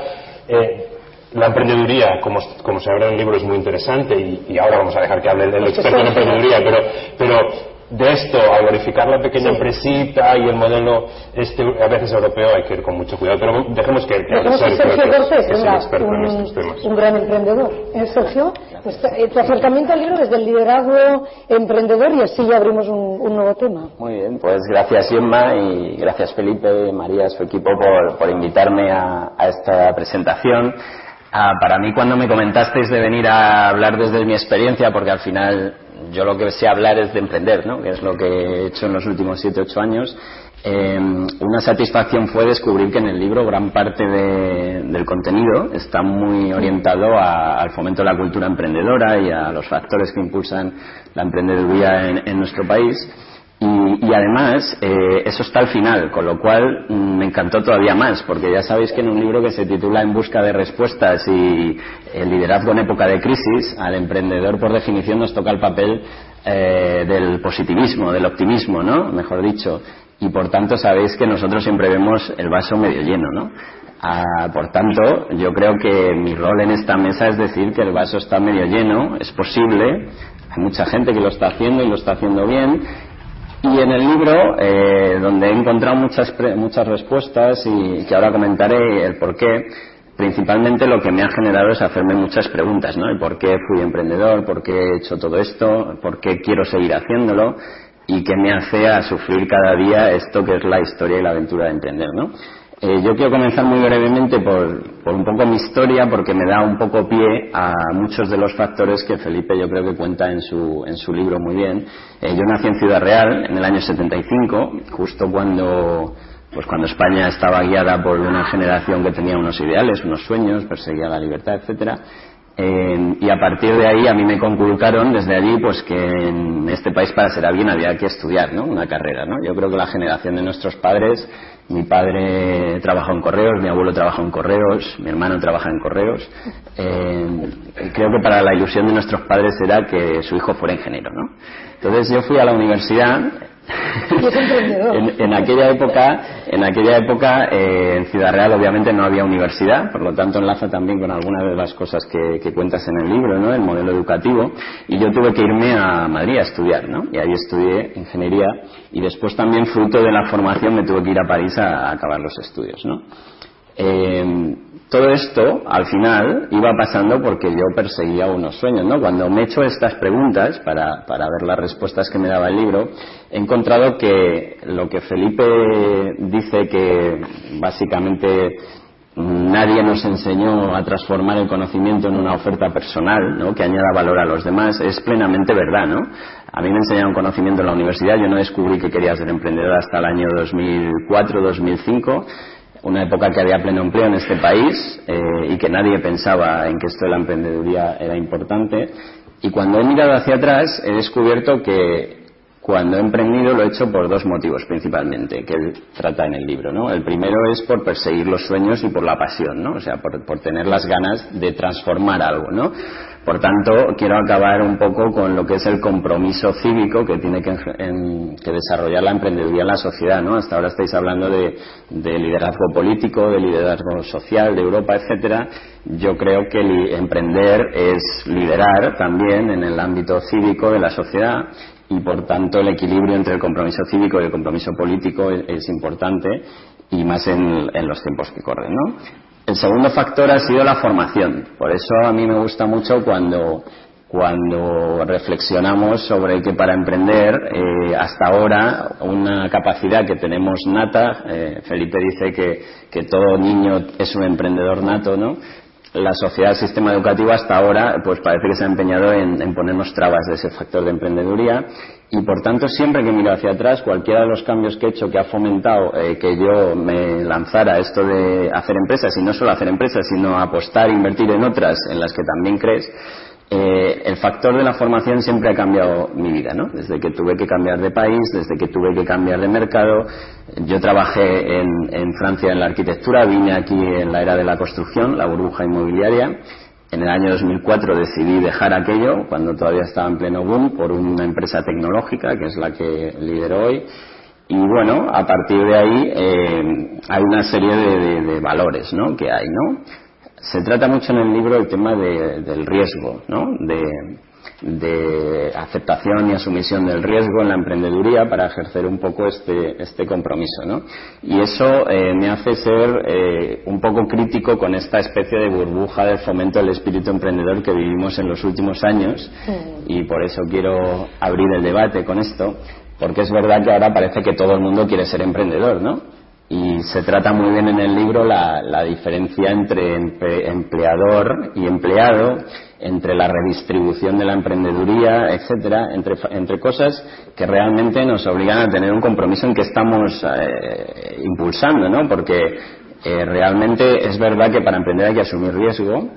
eh, la emprendeduría, como, como, se habla en el libro, es muy interesante y, ahora vamos a dejar que hable el, experto en emprendeduría, pero, pero de esto a glorificar la pequeña empresita y el modelo este a veces europeo hay que ir con mucho cuidado pero dejemos que, que, Sergio Cortés es un, un gran emprendedor. ¿Eh, Sergio pues, eh, tu acercamiento al libro desde el liderazgo emprendedor y así ya abrimos un, nuevo tema. Muy bien pues gracias Emma y gracias Felipe María su equipo por, por invitarme a, a esta presentación ah, para mí cuando me comentasteis de venir a hablar desde mi experiencia porque al final yo lo que sé hablar es de emprender, ¿no? que es lo que he hecho en los últimos 7 ocho años. Eh, una satisfacción fue descubrir que en el libro gran parte del contenido está muy orientado al fomento de la cultura emprendedora y a los factores que impulsan la emprendeduría en, nuestro país. Y, además, eh, eso está al final, con lo cual mm, me encantó todavía más, porque ya sabéis que en un libro que se titula En busca de respuestas y el liderazgo en época de crisis, al emprendedor por definición nos toca el papel eh, del positivismo, del optimismo, ¿no? Mejor dicho. Y por tanto sabéis que nosotros siempre vemos el vaso medio lleno, ¿no? Ah, por tanto, yo creo que mi rol en esta mesa es decir que el vaso está medio lleno, es posible, hay mucha gente que lo está haciendo y lo está haciendo bien, y en el libro, eh, donde he encontrado muchas, muchas respuestas y que ahora comentaré el por qué, principalmente lo que me ha generado es hacerme muchas preguntas, ¿no? El por qué fui emprendedor, por qué he hecho todo esto, por qué quiero seguir haciéndolo y qué me hace a sufrir cada día esto que es la historia y la aventura de emprender, ¿no? Eh, yo quiero comenzar muy brevemente por, un poco mi historia, porque me da un poco pie a muchos de los factores que Felipe yo creo que cuenta en su, en su libro muy bien. Eh, yo nací en Ciudad Real en el año 75, justo cuando, pues cuando España estaba guiada por una generación que tenía unos ideales, unos sueños, perseguía la libertad, etcétera. Eh, y a partir de ahí a mí me conculcaron desde allí pues que en este país para ser alguien había que estudiar ¿no? una carrera. ¿no? Yo creo que la generación de nuestros padres mi padre trabaja en correos, mi abuelo trabaja en correos, mi hermano trabaja en correos. Eh, creo que para la ilusión de nuestros padres era que su hijo fuera ingeniero, ¿no? Entonces yo fui a la universidad <laughs> en, aquella época, en aquella época eh, en Ciudad Real obviamente no había universidad, por lo tanto enlaza también con algunas de las cosas que, cuentas en el libro, ¿no? El modelo educativo. Y yo tuve que irme a Madrid a estudiar, ¿no? Y ahí estudié ingeniería y después también fruto de la formación me tuve que ir a París a, acabar los estudios, ¿no? Eh, todo esto, al final, iba pasando porque yo perseguía unos sueños, ¿no? Cuando me he hecho estas preguntas, para, para ver las respuestas que me daba el libro, he encontrado que lo que Felipe dice que básicamente nadie nos enseñó a transformar el conocimiento en una oferta personal, ¿no? que añada valor a los demás, es plenamente verdad, ¿no? A mí me enseñaron conocimiento en la universidad, yo no descubrí que quería ser emprendedor hasta el año 2004-2005, una época que había pleno empleo en este país eh, y que nadie pensaba en que esto de la emprendeduría era importante. Y cuando he mirado hacia atrás he descubierto que cuando he emprendido lo he hecho por dos motivos principalmente, que él trata en el libro. ¿no? El primero es por perseguir los sueños y por la pasión, ¿no? o sea, por, por tener las ganas de transformar algo. ¿no? Por tanto, quiero acabar un poco con lo que es el compromiso cívico que tiene que, desarrollar la emprendeduría en la sociedad. ¿no? Hasta ahora estáis hablando de, de liderazgo político, de liderazgo social, de Europa, etcétera. Yo creo que emprender es liderar también en el ámbito cívico de la sociedad y por tanto el equilibrio entre el compromiso cívico y el compromiso político es, importante y más en, los tiempos que corren. ¿no? El segundo factor ha sido la formación. Por eso a mí me gusta mucho cuando, cuando reflexionamos sobre que para emprender, eh, hasta ahora, una capacidad que tenemos nata, eh, Felipe dice que, que todo niño es un emprendedor nato, ¿no? La sociedad, el sistema educativo hasta ahora, pues parece que se ha empeñado en, ponernos trabas de ese factor de emprendeduría y por tanto siempre que miro hacia atrás, cualquiera de los cambios que he hecho que ha fomentado eh, que yo me lanzara esto de hacer empresas y no solo hacer empresas, sino apostar, invertir en otras en las que también crees, eh, el factor de la formación siempre ha cambiado mi vida, ¿no? Desde que tuve que cambiar de país, desde que tuve que cambiar de mercado. Yo trabajé en, Francia en la arquitectura, vine aquí en la era de la construcción, la burbuja inmobiliaria. En el año 2004 decidí dejar aquello, cuando todavía estaba en pleno boom, por una empresa tecnológica, que es la que lidero hoy. Y bueno, a partir de ahí eh, hay una serie de, de valores ¿no? que hay, ¿no? Se trata mucho en el libro el tema del riesgo, ¿no? de, aceptación y asumición del riesgo en la emprendeduría para ejercer un poco este, este compromiso. ¿no? Y eso eh, me hace ser eh, un poco crítico con esta especie de burbuja del fomento del espíritu emprendedor que vivimos en los últimos años y por eso quiero abrir el debate con esto, porque es verdad que ahora parece que todo el mundo quiere ser emprendedor, ¿no? Y se trata muy bien en el libro la, diferencia entre empleador y empleado, entre la redistribución de la emprendeduría, etcétera, entre, entre cosas que realmente nos obligan a tener un compromiso en que estamos eh, impulsando, ¿no? Porque eh, realmente es verdad que para emprender hay que asumir riesgo,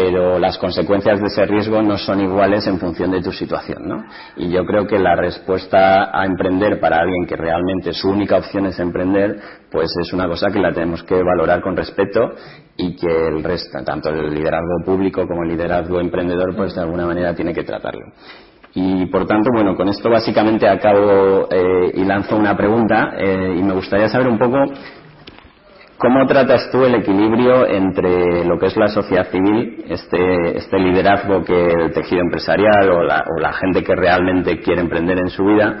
pero las consecuencias de ese riesgo no son iguales en función de tu situación. ¿no? Y yo creo que la respuesta a emprender para alguien que realmente su única opción es emprender, pues es una cosa que la tenemos que valorar con respeto y que el resto, tanto el liderazgo público como el liderazgo emprendedor, pues de alguna manera tiene que tratarlo. Y por tanto, bueno, con esto básicamente acabo eh, y lanzo una pregunta eh, y me gustaría saber un poco ¿Cómo tratas tú el equilibrio entre lo que es la sociedad civil, este, este liderazgo que el tejido empresarial o la, gente que realmente quiere emprender en su vida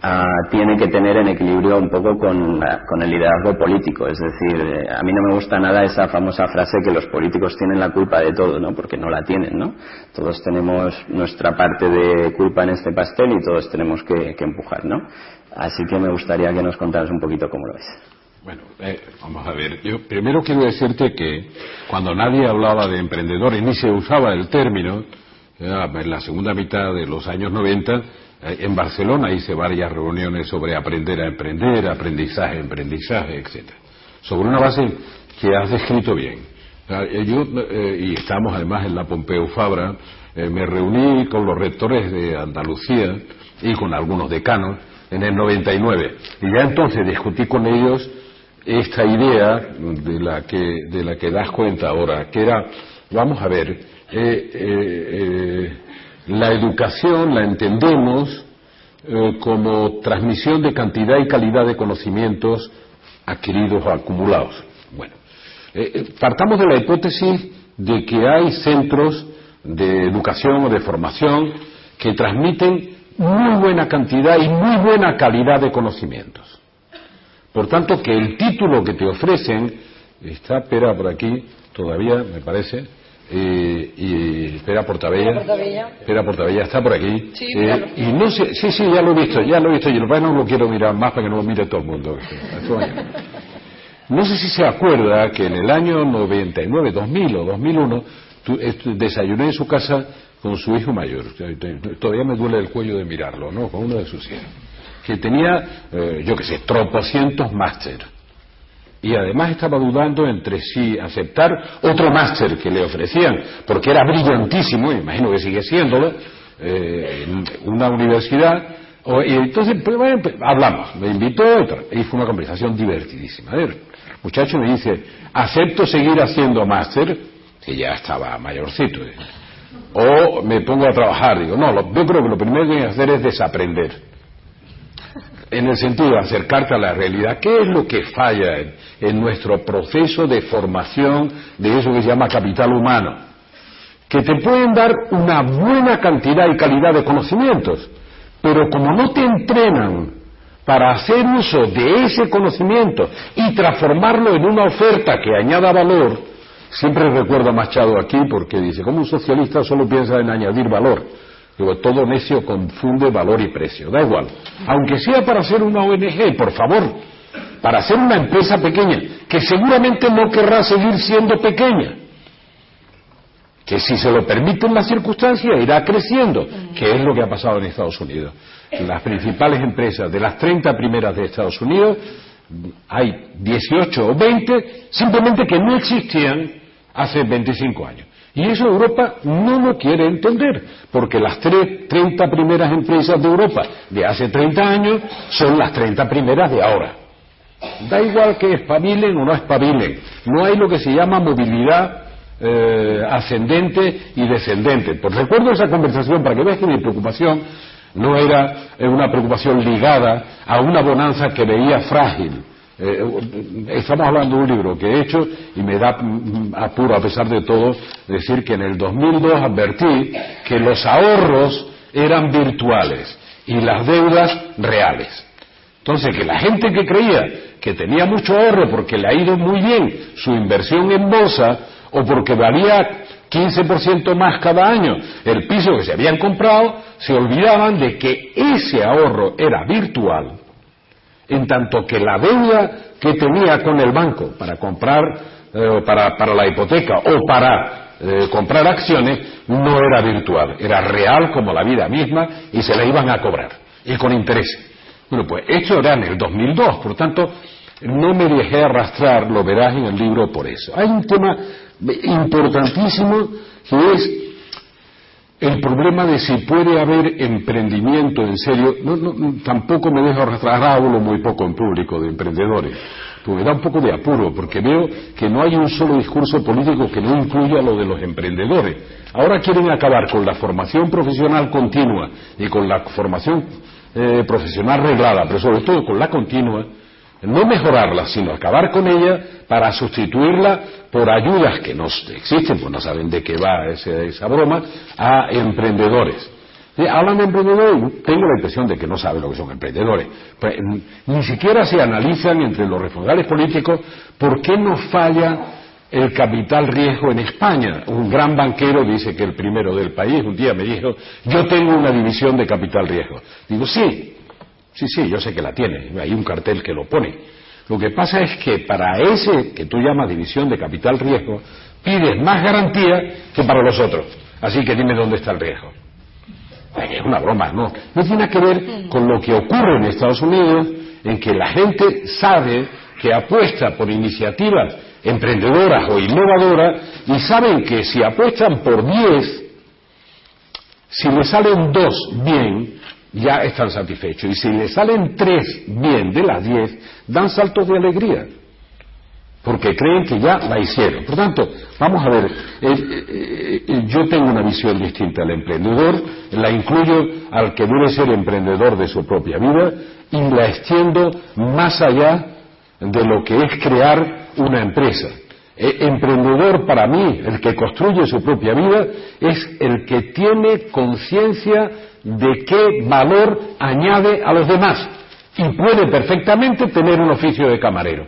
ah, tiene que tener en equilibrio un poco con, el liderazgo político? Es decir, eh, a mí no me gusta nada esa famosa frase que los políticos tienen la culpa de todo, ¿no? Porque no la tienen, ¿no? Todos tenemos nuestra parte de culpa en este pastel y todos tenemos que, que empujar, ¿no? Así que me gustaría que nos contaras un poquito cómo lo ves. Bueno, eh, vamos a ver. Yo primero quiero decirte que cuando nadie hablaba de emprendedores ni se usaba el término, en la segunda mitad de los años 90, eh, en Barcelona hice varias reuniones sobre aprender a emprender, aprendizaje, emprendizaje, etcétera, sobre una base que has descrito bien. Eh, yo, y estamos además en la Pompeu Fabra, me reuní con los rectores de Andalucía y con algunos decanos en el 99. Y ya entonces discutí con ellos esta idea de la que, de la que das cuenta ahora, que era, vamos a ver, eh, eh, eh, la educación la entendemos como transmisión de cantidad y calidad de conocimientos adquiridos o acumulados. Bueno, partamos de la hipótesis de que hay centros de educación o de formación que transmiten muy buena cantidad y muy buena calidad de conocimientos. Por tanto, que el título que te ofrecen, está Pera por aquí, todavía, me parece, eh, y Pera Portabella, Pera Portabella está por aquí, eh, y no sé, sí, sí, ya lo he visto, ya lo he visto, y el no lo quiero mirar más para que no lo mire todo el mundo. No sé si se acuerda que en el año 99, 2000 o 2001, desayuné en su casa con su hijo mayor. Todavía me duele el cuello de mirarlo, ¿no? Con uno de sus hijos que tenía, eh, yo qué sé, tropocientos máster. Y además estaba dudando entre sí aceptar otro máster que le ofrecían, porque era brillantísimo, imagino que sigue siéndolo, eh, una universidad. y entonces, pues, pues, hablamos, me invitó y fue una conversación divertidísima. A ver, muchacho me dice, acepto seguir haciendo máster, que ya estaba mayorcito, ¿eh? o me pongo a trabajar. Digo, no, yo creo que lo primero que hay que hacer es desaprender en el sentido de acercarte a la realidad. ¿Qué es lo que falla en, nuestro proceso de formación de eso que se llama capital humano? Que te pueden dar una buena cantidad y calidad de conocimientos, pero como no te entrenan para hacer uso de ese conocimiento y transformarlo en una oferta que añada valor, siempre recuerdo a Machado aquí porque dice, como un socialista solo piensa en añadir valor todo necio confunde valor y precio. Da igual. Aunque sea para hacer una ONG, por favor. Para hacer una empresa pequeña, que seguramente no querrá seguir siendo pequeña. Que si se lo permiten las circunstancias irá creciendo, que es lo que ha pasado en Estados Unidos. Las principales empresas, de las 30 primeras de Estados Unidos, hay 18 o 20 simplemente que no existían hace 25 años. Y eso Europa no lo quiere entender, porque las tres, 30 primeras empresas de Europa de hace 30 años son las 30 primeras de ahora. Da igual que espabilen o no espabilen, no hay lo que se llama movilidad eh, ascendente y descendente. Pues recuerdo esa conversación para que veas que mi preocupación no era una preocupación ligada a una bonanza que veía frágil, eh, estamos hablando de un libro que he hecho y me da apuro, a pesar de todo, decir que en el 2002 advertí que los ahorros eran virtuales y las deudas reales. Entonces, que la gente que creía que tenía mucho ahorro porque le ha ido muy bien su inversión en bolsa o porque valía 15% más cada año el piso que se habían comprado, se olvidaban de que ese ahorro era virtual en tanto que la deuda que tenía con el banco para comprar, eh, para, la hipoteca o para eh, comprar acciones no era virtual, era real como la vida misma y se la iban a cobrar y con interés. Bueno, pues esto era en el 2002, por tanto, no me dejé arrastrar, lo verás en el libro por eso. Hay un tema importantísimo que es el problema de si puede haber emprendimiento en serio. tampoco me dejo arrastrar, hablo muy poco en público de emprendedores, pues me da un poco de apuro, porque veo que no hay un solo discurso político que no incluya lo de los emprendedores. Ahora quieren acabar con la formación profesional continua y con la formación eh, profesional reglada, pero sobre todo con la continua, no mejorarla, sino acabar con ella para sustituirla por ayudas que no existen, pues no saben de qué va esa broma, a emprendedores. Hablan de emprendedores tengo la impresión de que no saben lo que son emprendedores. Pues, ni siquiera se analizan entre los responsables políticos por qué nos falla el capital riesgo en España. Un gran banquero dice que el primero del país un día me dijo, yo tengo una división de capital riesgo. Digo, sí, Sí, sí, yo sé que la tiene, hay un cartel que lo pone. Lo que pasa es que para ese que tú llamas división de capital riesgo, pides más garantía que para los otros. Así que dime dónde está el riesgo. Es una broma, ¿no? No tiene que ver con lo que ocurre en Estados Unidos, en que la gente sabe que apuesta por iniciativas emprendedoras o innovadoras y saben que si apuestan por 10, si le salen dos bien, ya están satisfechos. Y si le salen tres bien de las diez, dan saltos de alegría, porque creen que ya la hicieron. Por tanto, vamos a ver, eh, eh, eh, yo tengo una visión distinta al emprendedor, la incluyo al que debe ser emprendedor de su propia vida y la extiendo más allá de lo que es crear una empresa. emprendedor para mí, el que construye su propia vida, es el que tiene conciencia de qué valor añade a los demás y puede perfectamente tener un oficio de camarero.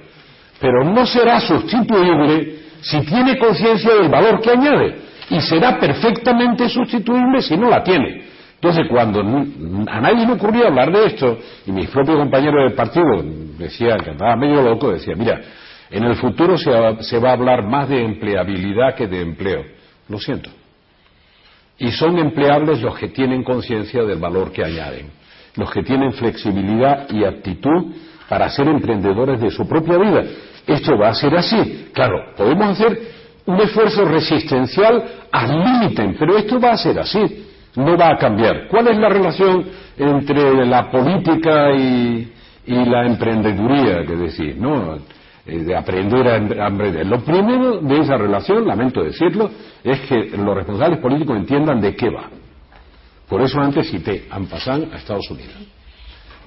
Pero no será sustituible si tiene conciencia del valor que añade y será perfectamente sustituible si no la tiene. Entonces, cuando a nadie me ocurrió hablar de esto, y mis propios compañeros del partido decían que andaba medio loco, decía, mira, en el futuro se va a hablar más de empleabilidad que de empleo. Lo siento. Y son empleables los que tienen conciencia del valor que añaden, los que tienen flexibilidad y aptitud para ser emprendedores de su propia vida. Esto va a ser así. Claro, podemos hacer un esfuerzo resistencial al límite, pero esto va a ser así, no va a cambiar. ¿Cuál es la relación entre la política y, la emprendeduría que decís? ¿no? Eh, de aprender a emprender. Lo primero de esa relación, lamento decirlo, es que los responsables políticos entiendan de qué va. Por eso antes cité a Ampasán a Estados Unidos,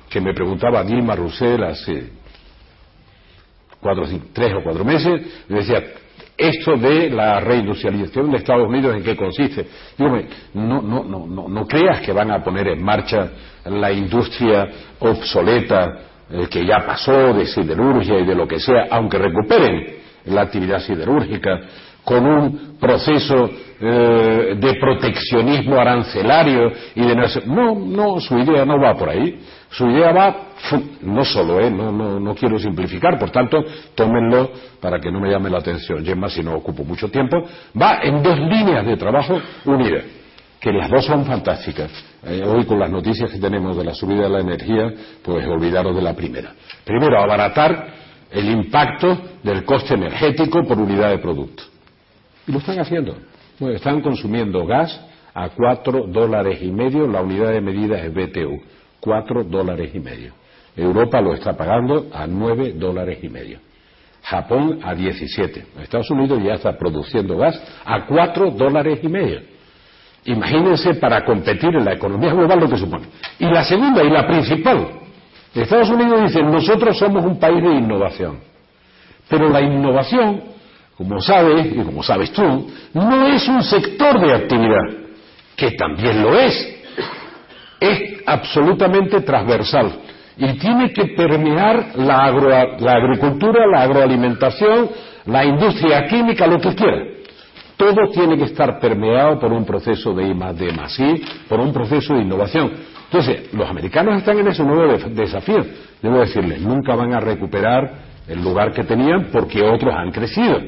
que me preguntaba Dilma Rousseff hace cuatro, tres o cuatro meses, me decía, esto de la reindustrialización de Estados Unidos, ¿en qué consiste? Digo, no, no, no, no creas que van a poner en marcha la industria obsoleta eh, que ya pasó de siderurgia y de lo que sea, aunque recuperen la actividad siderúrgica, con un proceso eh, de proteccionismo arancelario y de no, no, su idea no va por ahí. Su idea va, no solo, eh, no, no, no quiero simplificar, por tanto, tómenlo para que no me llame la atención, Gemma, si no ocupo mucho tiempo, va en dos líneas de trabajo unidas que las dos son fantásticas. Eh, hoy con las noticias que tenemos de la subida de la energía, pues olvidaros de la primera. Primero, abaratar el impacto del coste energético por unidad de producto. Y lo están haciendo. están consumiendo gas a cuatro dólares y medio, la unidad de medida es BTU, cuatro dólares y medio. Europa lo está pagando a nueve dólares y medio. Japón a 17. Estados Unidos ya está produciendo gas a cuatro dólares y medio. Imagínense para competir en la economía global lo que supone. Y la segunda y la principal, Estados Unidos dice, nosotros somos un país de innovación. Pero la innovación, como sabes, y como sabes tú, no es un sector de actividad, que también lo es. Es absolutamente transversal y tiene que permear la, la agricultura, la agroalimentación, la industria química, lo que quiera todo tiene que estar permeado por un proceso de I D más I, por un proceso de innovación. Entonces, los americanos están en ese nuevo desafío. Debo decirles, nunca van a recuperar el lugar que tenían porque otros han crecido.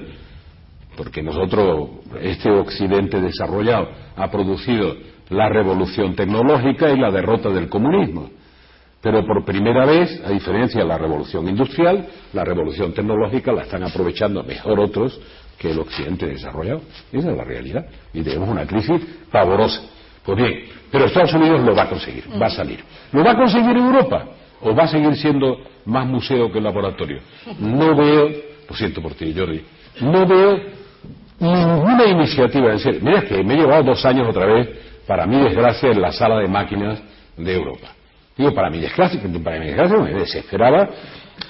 Porque nosotros, este occidente desarrollado, ha producido la revolución tecnológica y la derrota del comunismo. Pero por primera vez, a diferencia de la revolución industrial, la revolución tecnológica la están aprovechando mejor otros que el Occidente desarrollado. Esa es la realidad. Y tenemos una crisis pavorosa. Pues bien, pero Estados Unidos lo va a conseguir, va a salir. ¿Lo va a conseguir Europa? ¿O va a seguir siendo más museo que laboratorio? No veo, lo siento por ti, Jordi, no veo ninguna iniciativa en serio. Mira que me he llevado dos años otra vez, para mi desgracia, en la sala de máquinas de Europa. Digo, para mi desgracia, para mi desgracia me desesperaba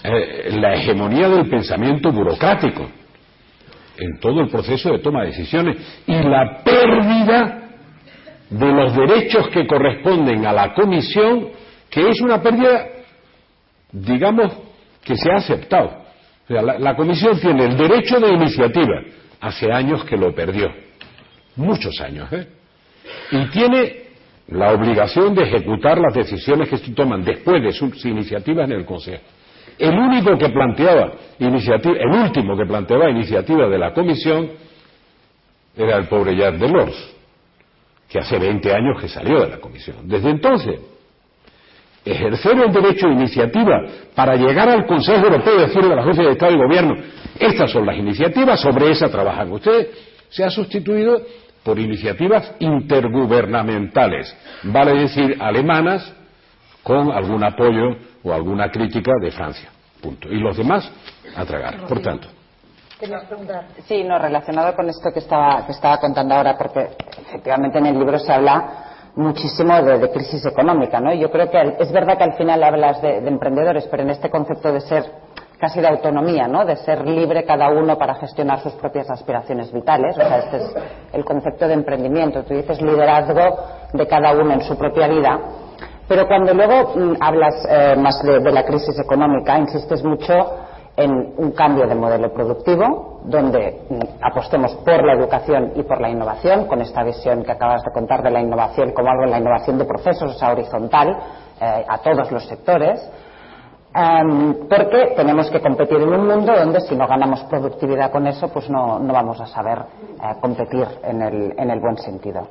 eh, la hegemonía del pensamiento burocrático en todo el proceso de toma de decisiones y la pérdida de los derechos que corresponden a la comisión, que es una pérdida, digamos, que se ha aceptado. Sea, la, comisión tiene el derecho de iniciativa, hace años que lo perdió, muchos años, ¿eh? y tiene la obligación de ejecutar las decisiones que se toman después de sus iniciativas en el Consejo. El único que planteaba iniciativa, el último que planteaba iniciativa de la Comisión era el pobre Jacques Delors que hace 20 años que salió de la comisión. Desde entonces, ejercer el derecho de iniciativa para llegar al Consejo Europeo y decirle a la jefes de Estado y Gobierno, estas son las iniciativas, sobre esa trabajan ustedes, se ha sustituido por iniciativas intergubernamentales, vale decir, alemanas, con algún apoyo o alguna crítica de Francia. Punto. Y los demás a tragar. Por tanto, Sí, no, relacionado con esto que estaba, que estaba contando ahora, porque efectivamente en el libro se habla muchísimo de, crisis económica, ¿no? Yo creo que es verdad que al final hablas de, emprendedores, pero en este concepto de ser casi de autonomía, ¿no? De ser libre cada uno para gestionar sus propias aspiraciones vitales. O sea, este es el concepto de emprendimiento. Tú dices liderazgo de cada uno en su propia vida. Pero cuando luego mm, hablas eh, más de, la crisis económica, insistes mucho en un cambio de modelo productivo, donde mm, apostemos por la educación y por la innovación, con esta visión que acabas de contar de la innovación como algo en la innovación de procesos, o sea, horizontal, eh, a todos los sectores, em, porque tenemos que competir en un mundo donde si no ganamos productividad con eso, pues no, vamos a saber eh, competir en el buen sentido.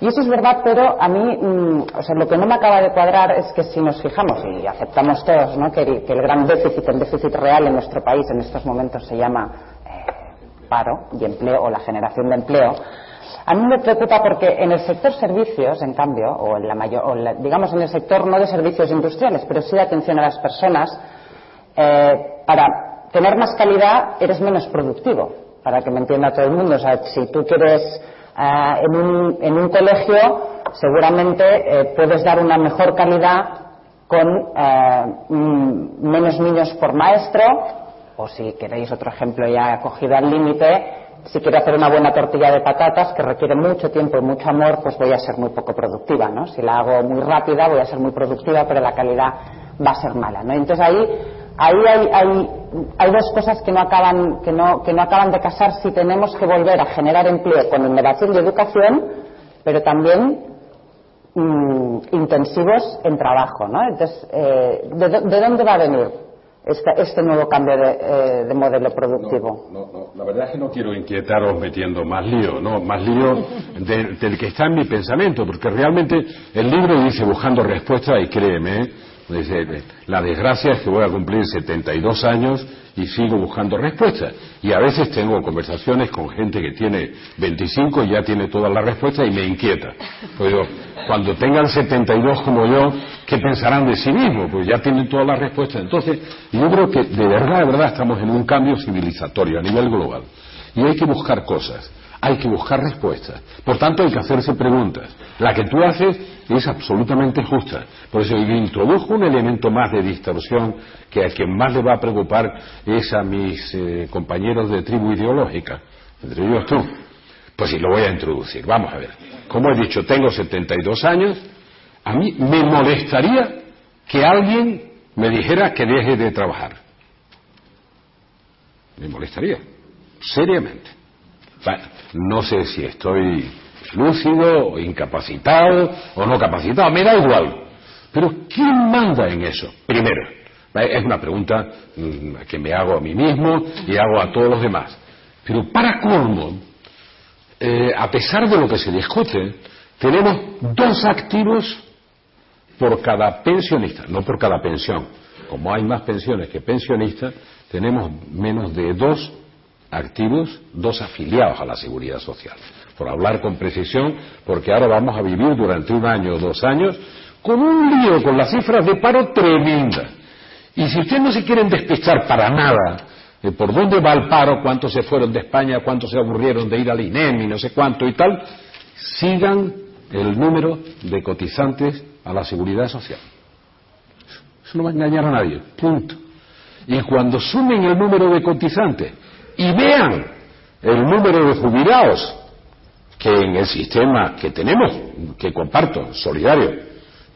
Y eso es verdad, pero a mí, mm, o sea, lo que no me acaba de cuadrar es que si nos fijamos y aceptamos todos ¿no? que, el, gran déficit, el déficit real en nuestro país en estos momentos se llama eh, paro y empleo o la generación de empleo, a mí me preocupa porque en el sector servicios, en cambio, o en la mayor, o digamos en el sector no de servicios industriales, pero sí de atención a las personas, eh, para tener más calidad eres menos productivo, para que me entienda todo el mundo. O sea, si tú quieres eh, en, un, en, un, colegio seguramente eh, puedes dar una mejor calidad con eh, mm, menos niños por maestro o si queréis otro ejemplo ya cogido al límite si quiero hacer una buena tortilla de patatas que requiere mucho tiempo y mucho amor pues voy a ser muy poco productiva ¿no? si la hago muy rápida voy a ser muy productiva pero la calidad va a ser mala ¿no? entonces ahí ahí hay, hay, hay, dos cosas que no, acaban, que, no, que no acaban de casar si tenemos que volver a generar empleo con innovación y educación, pero también mm, intensivos en trabajo. ¿no? Entonces, eh, ¿de, dónde va a venir este, este nuevo cambio de, eh, modelo productivo? No, no, la verdad es que no quiero inquietaros metiendo más lío, ¿no? más lío del que está en mi pensamiento, porque realmente el libro dice buscando respuestas y créeme, la desgracia es que voy a cumplir 72 años y sigo buscando respuestas. Y a veces tengo conversaciones con gente que tiene 25 y ya tiene todas las respuestas y me inquieta. Pues cuando tengan 72 como yo, ¿qué pensarán de sí mismos? Pues ya tienen todas las respuestas. Entonces, yo creo que de verdad, de verdad estamos en un cambio civilizatorio a nivel global. Y hay que buscar cosas hay que buscar respuestas. Por tanto, hay que hacerse preguntas. La que tú haces es absolutamente justa. Por eso introdujo un elemento más de distorsión que a quien más le va a preocupar es a mis eh, compañeros de tribu ideológica, entre ellos tú. Pues sí, lo voy a introducir. Vamos a ver. Como he dicho, tengo 72 años. A mí me molestaría que alguien me dijera que deje de trabajar. Me molestaría. Seriamente. No sé si estoy lúcido, o incapacitado o no capacitado, me da igual. Pero ¿quién manda en eso? Primero, es una pregunta mm, que me hago a mí mismo y hago a todos los demás. Pero para colmo, eh, a pesar de lo que se discute, tenemos dos activos por cada pensionista, no por cada pensión. Como hay más pensiones que pensionistas, tenemos menos de dos activos, dos afiliados a la seguridad social. Por hablar con precisión, porque ahora vamos a vivir durante un año o dos años con un lío, con las cifras de paro tremenda. Y si ustedes no se quieren despechar para nada de por dónde va el paro, cuántos se fueron de España, cuántos se aburrieron de ir al INEM y no sé cuánto y tal, sigan el número de cotizantes a la seguridad social. Eso no va a engañar a nadie, punto. Y cuando sumen el número de cotizantes y vean el número de jubilados que en el sistema que tenemos, que comparto, solidario,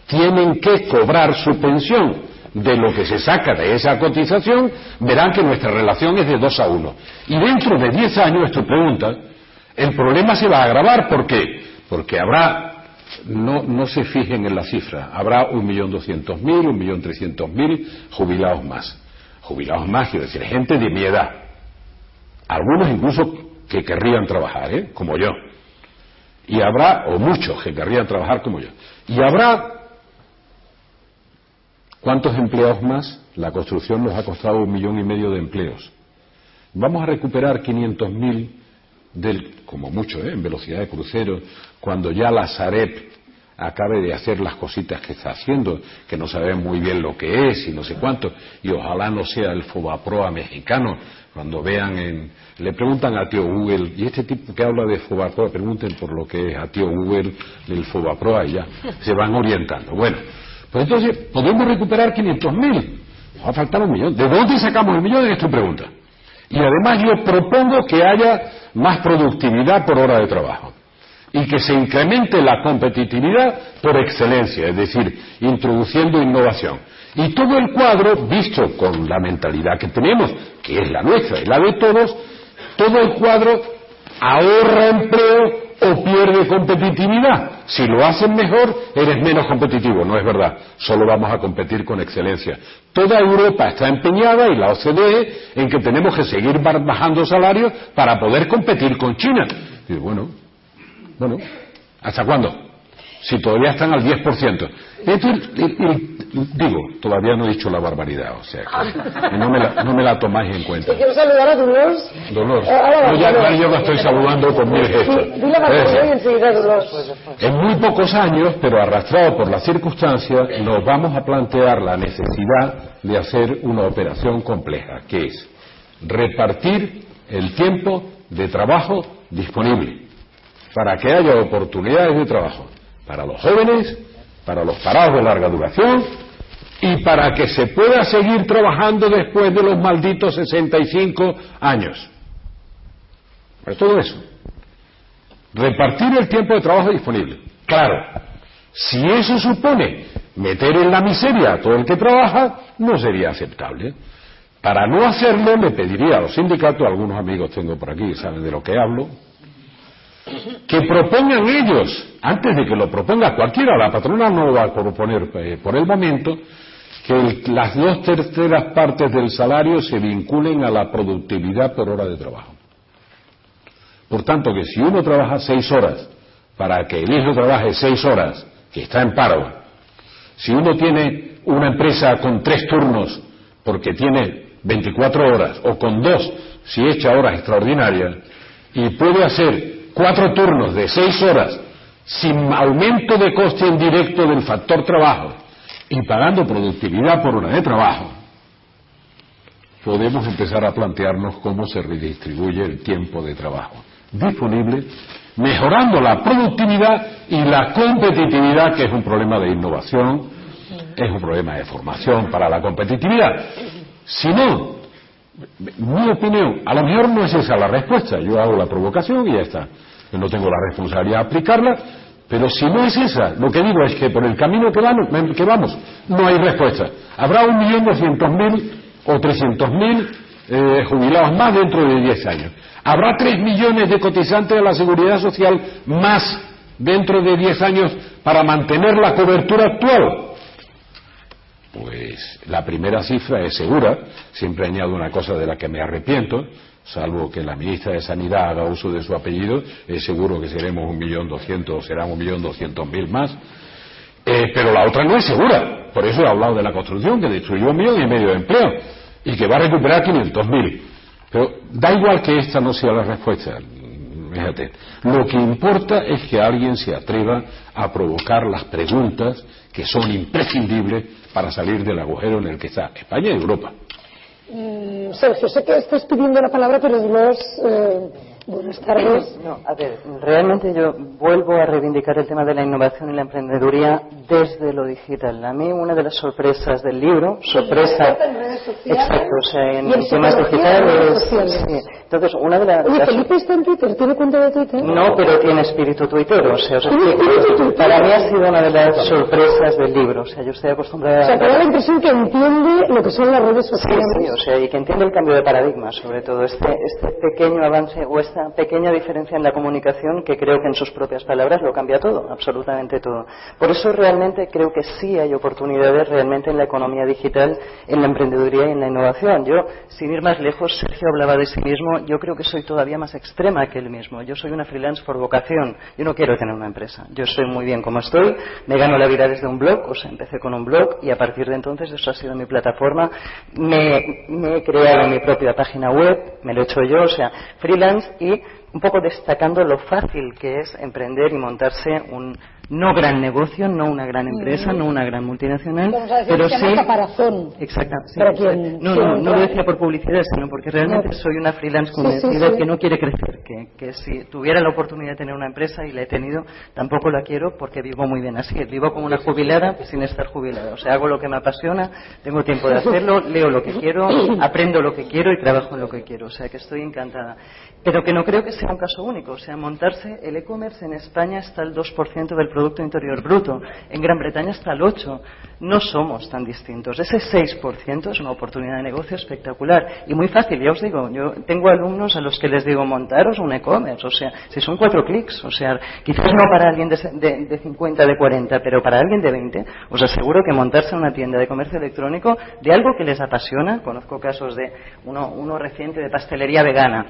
tienen que cobrar su pensión de lo que se saca de esa cotización, verán que nuestra relación es de 2 a 1. Y dentro de 10 años, esto pregunta, el problema se va a agravar. ¿Por qué? Porque habrá, no, no se fijen en la cifra, habrá 1.200.000, 1.300.000 jubilados más. Jubilados más, quiero decir, gente de mi edad. Algunos incluso que querrían trabajar, ¿eh? como yo. Y habrá, o muchos que querrían trabajar como yo. Y habrá ¿Cuántos empleados más? La construcción nos ha costado un millón y medio de empleos. Vamos a recuperar 500.000 del, como mucho, ¿eh? en velocidad de crucero, cuando ya la Sareb acabe de hacer las cositas que está haciendo, que no sabemos muy bien lo que es y no sé cuánto, y ojalá no sea el Fobaproa mexicano, cuando vean en, le preguntan a tío Google, y este tipo que habla de Fobaproa, pregunten por lo que es a tío Google del Fobaproa y ya, se van orientando. Bueno, pues entonces, ¿podemos recuperar 500.000? Va a faltar un millón. ¿De dónde sacamos el millón? Es tu pregunta. Y además yo propongo que haya más productividad por hora de trabajo y que se incremente la competitividad por excelencia, es decir, introduciendo innovación. Y todo el cuadro, visto con la mentalidad que tenemos, que es la nuestra y la de todos, todo el cuadro ahorra empleo o pierde competitividad. Si lo hacen mejor, eres menos competitivo. No es verdad. Solo vamos a competir con excelencia. Toda Europa está empeñada y la OCDE en que tenemos que seguir bajando salarios para poder competir con China. Y bueno, bueno, ¿hasta cuándo? Si todavía están al 10%. digo, todavía no he dicho la barbaridad, o sea, que no, me la, no me la tomáis en cuenta. quiero saludar a Dolores. Dolores. Eh, ya, yo la estoy saludando con mil gestos. En muy pocos años, pero arrastrado por las circunstancias, nos vamos a plantear la necesidad de hacer una operación compleja, que es repartir el tiempo de trabajo disponible para que haya oportunidades de trabajo para los jóvenes, para los parados de larga duración y para que se pueda seguir trabajando después de los malditos 65 años. Pues todo eso. Repartir el tiempo de trabajo disponible. Claro, si eso supone meter en la miseria a todo el que trabaja, no sería aceptable. Para no hacerlo, le pediría a los sindicatos, algunos amigos tengo por aquí, saben de lo que hablo, que propongan ellos, antes de que lo proponga cualquiera, la patrona no lo va a proponer eh, por el momento, que las dos terceras partes del salario se vinculen a la productividad por hora de trabajo. Por tanto, que si uno trabaja seis horas, para que el hijo trabaje seis horas, que está en paro, si uno tiene una empresa con tres turnos, porque tiene 24 horas, o con dos, si echa horas extraordinarias, y puede hacer cuatro turnos de seis horas sin aumento de coste indirecto del factor trabajo y pagando productividad por hora de trabajo, podemos empezar a plantearnos cómo se redistribuye el tiempo de trabajo disponible, mejorando la productividad y la competitividad, que es un problema de innovación, es un problema de formación para la competitividad. Si no, mi opinión, a lo mejor no es esa la respuesta, yo hago la provocación y ya está. Yo no tengo la responsabilidad de aplicarla, pero si no es esa, lo que digo es que por el camino que vamos, que vamos no hay respuesta. Habrá un millón doscientos mil o trescientos mil eh, jubilados más dentro de diez años. Habrá tres millones de cotizantes de la seguridad social más dentro de diez años para mantener la cobertura actual. Pues la primera cifra es segura, siempre añado una cosa de la que me arrepiento, salvo que la ministra de Sanidad haga uso de su apellido, es seguro que seremos un millón doscientos, serán un millón doscientos mil más. Eh, pero la otra no es segura, por eso he hablado de la construcción, que destruyó un millón y medio de empleo y que va a recuperar quinientos mil. Pero da igual que esta no sea la respuesta. Fíjate, lo que importa es que alguien se atreva a provocar las preguntas que son imprescindibles para salir del agujero en el que está España y Europa. Mm, Sergio, sé que estás pidiendo la palabra, pero los eh, Buenas tardes. No, a ver, realmente yo vuelvo a reivindicar el tema de la innovación y la emprendeduría desde lo digital. A mí una de las sorpresas del libro, sorpresa, exacto, o sea, en temas digitales. Sí. Entonces, una de las. Oye, Felipe está en Twitter, ¿tiene cuenta de Twitter? No, pero tiene espíritu tuitero, o sea, os explico. Para mí ha sido una de las sorpresas del libro, o sea, yo estoy acostumbrada. O sea, te da la impresión que entiende lo que son las redes sociales. Sí, sí, o sea, y que entiende el cambio de paradigma, sobre todo este, este pequeño avance o esta pequeña diferencia en la comunicación que creo que en sus propias palabras lo cambia todo, absolutamente todo. Por eso realmente creo que sí hay oportunidades realmente en la economía digital, en la emprendeduría y en la innovación. Yo, sin ir más lejos, Sergio hablaba de sí mismo, yo creo que soy todavía más extrema que él mismo. Yo soy una freelance por vocación. Yo no quiero tener una empresa. Yo estoy muy bien como estoy, me gano la vida desde un blog, o sea, empecé con un blog y a partir de entonces eso ha sido mi plataforma. Me, me he creado mi propia página web, me lo he hecho yo, o sea, freelance y un poco destacando lo fácil que es emprender y montarse un no gran negocio, no una gran empresa, no una gran multinacional, pero sí. Exacto. no, no, no lo decía por publicidad, sino porque realmente soy una freelance convencida que no quiere crecer, que, que si tuviera la oportunidad de tener una empresa y la he tenido, tampoco la quiero porque vivo muy bien así. Vivo como una jubilada sin estar jubilada. O sea, hago lo que me apasiona, tengo tiempo de hacerlo, leo lo que quiero, <laughs> aprendo lo que quiero y trabajo en lo que quiero. O sea, que estoy encantada. Pero que no creo que sea un caso único. O sea, montarse el e-commerce en España está al 2% del Producto Interior Bruto. En Gran Bretaña está al 8%. No somos tan distintos. Ese 6% es una oportunidad de negocio espectacular. Y muy fácil, ya os digo. Yo tengo alumnos a los que les digo, montaros un e-commerce. O sea, si son cuatro clics. O sea, quizás no para alguien de, de, de 50, de 40, pero para alguien de 20, os aseguro que montarse una tienda de comercio electrónico de algo que les apasiona. Conozco casos de uno, uno reciente de pastelería vegana.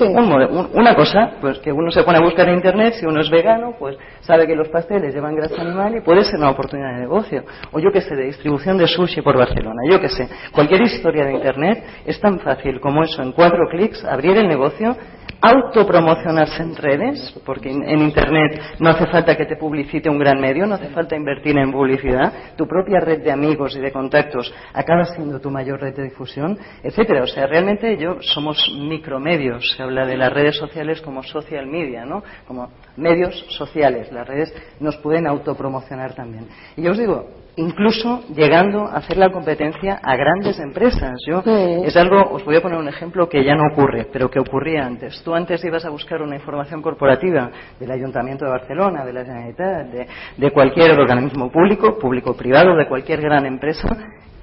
Una cosa, pues que uno se pone a buscar en internet, si uno es vegano, pues sabe que los pasteles llevan grasa animal y puede ser una oportunidad de negocio. O yo que sé, de distribución de sushi por Barcelona, yo que sé. Cualquier historia de internet es tan fácil como eso, en cuatro clics, abrir el negocio autopromocionarse en redes, porque en Internet no hace falta que te publicite un gran medio, no hace falta invertir en publicidad, tu propia red de amigos y de contactos acaba siendo tu mayor red de difusión, etcétera. O sea, realmente yo somos micromedios, se habla de las redes sociales como social media, ¿no? Como medios sociales, las redes nos pueden autopromocionar también. Y yo os digo, incluso llegando a hacer la competencia a grandes empresas. Yo es algo, os voy a poner un ejemplo que ya no ocurre, pero que ocurría antes. Tú antes ibas a buscar una información corporativa del Ayuntamiento de Barcelona, de la Generalitat, de, de cualquier organismo público, público-privado, de cualquier gran empresa,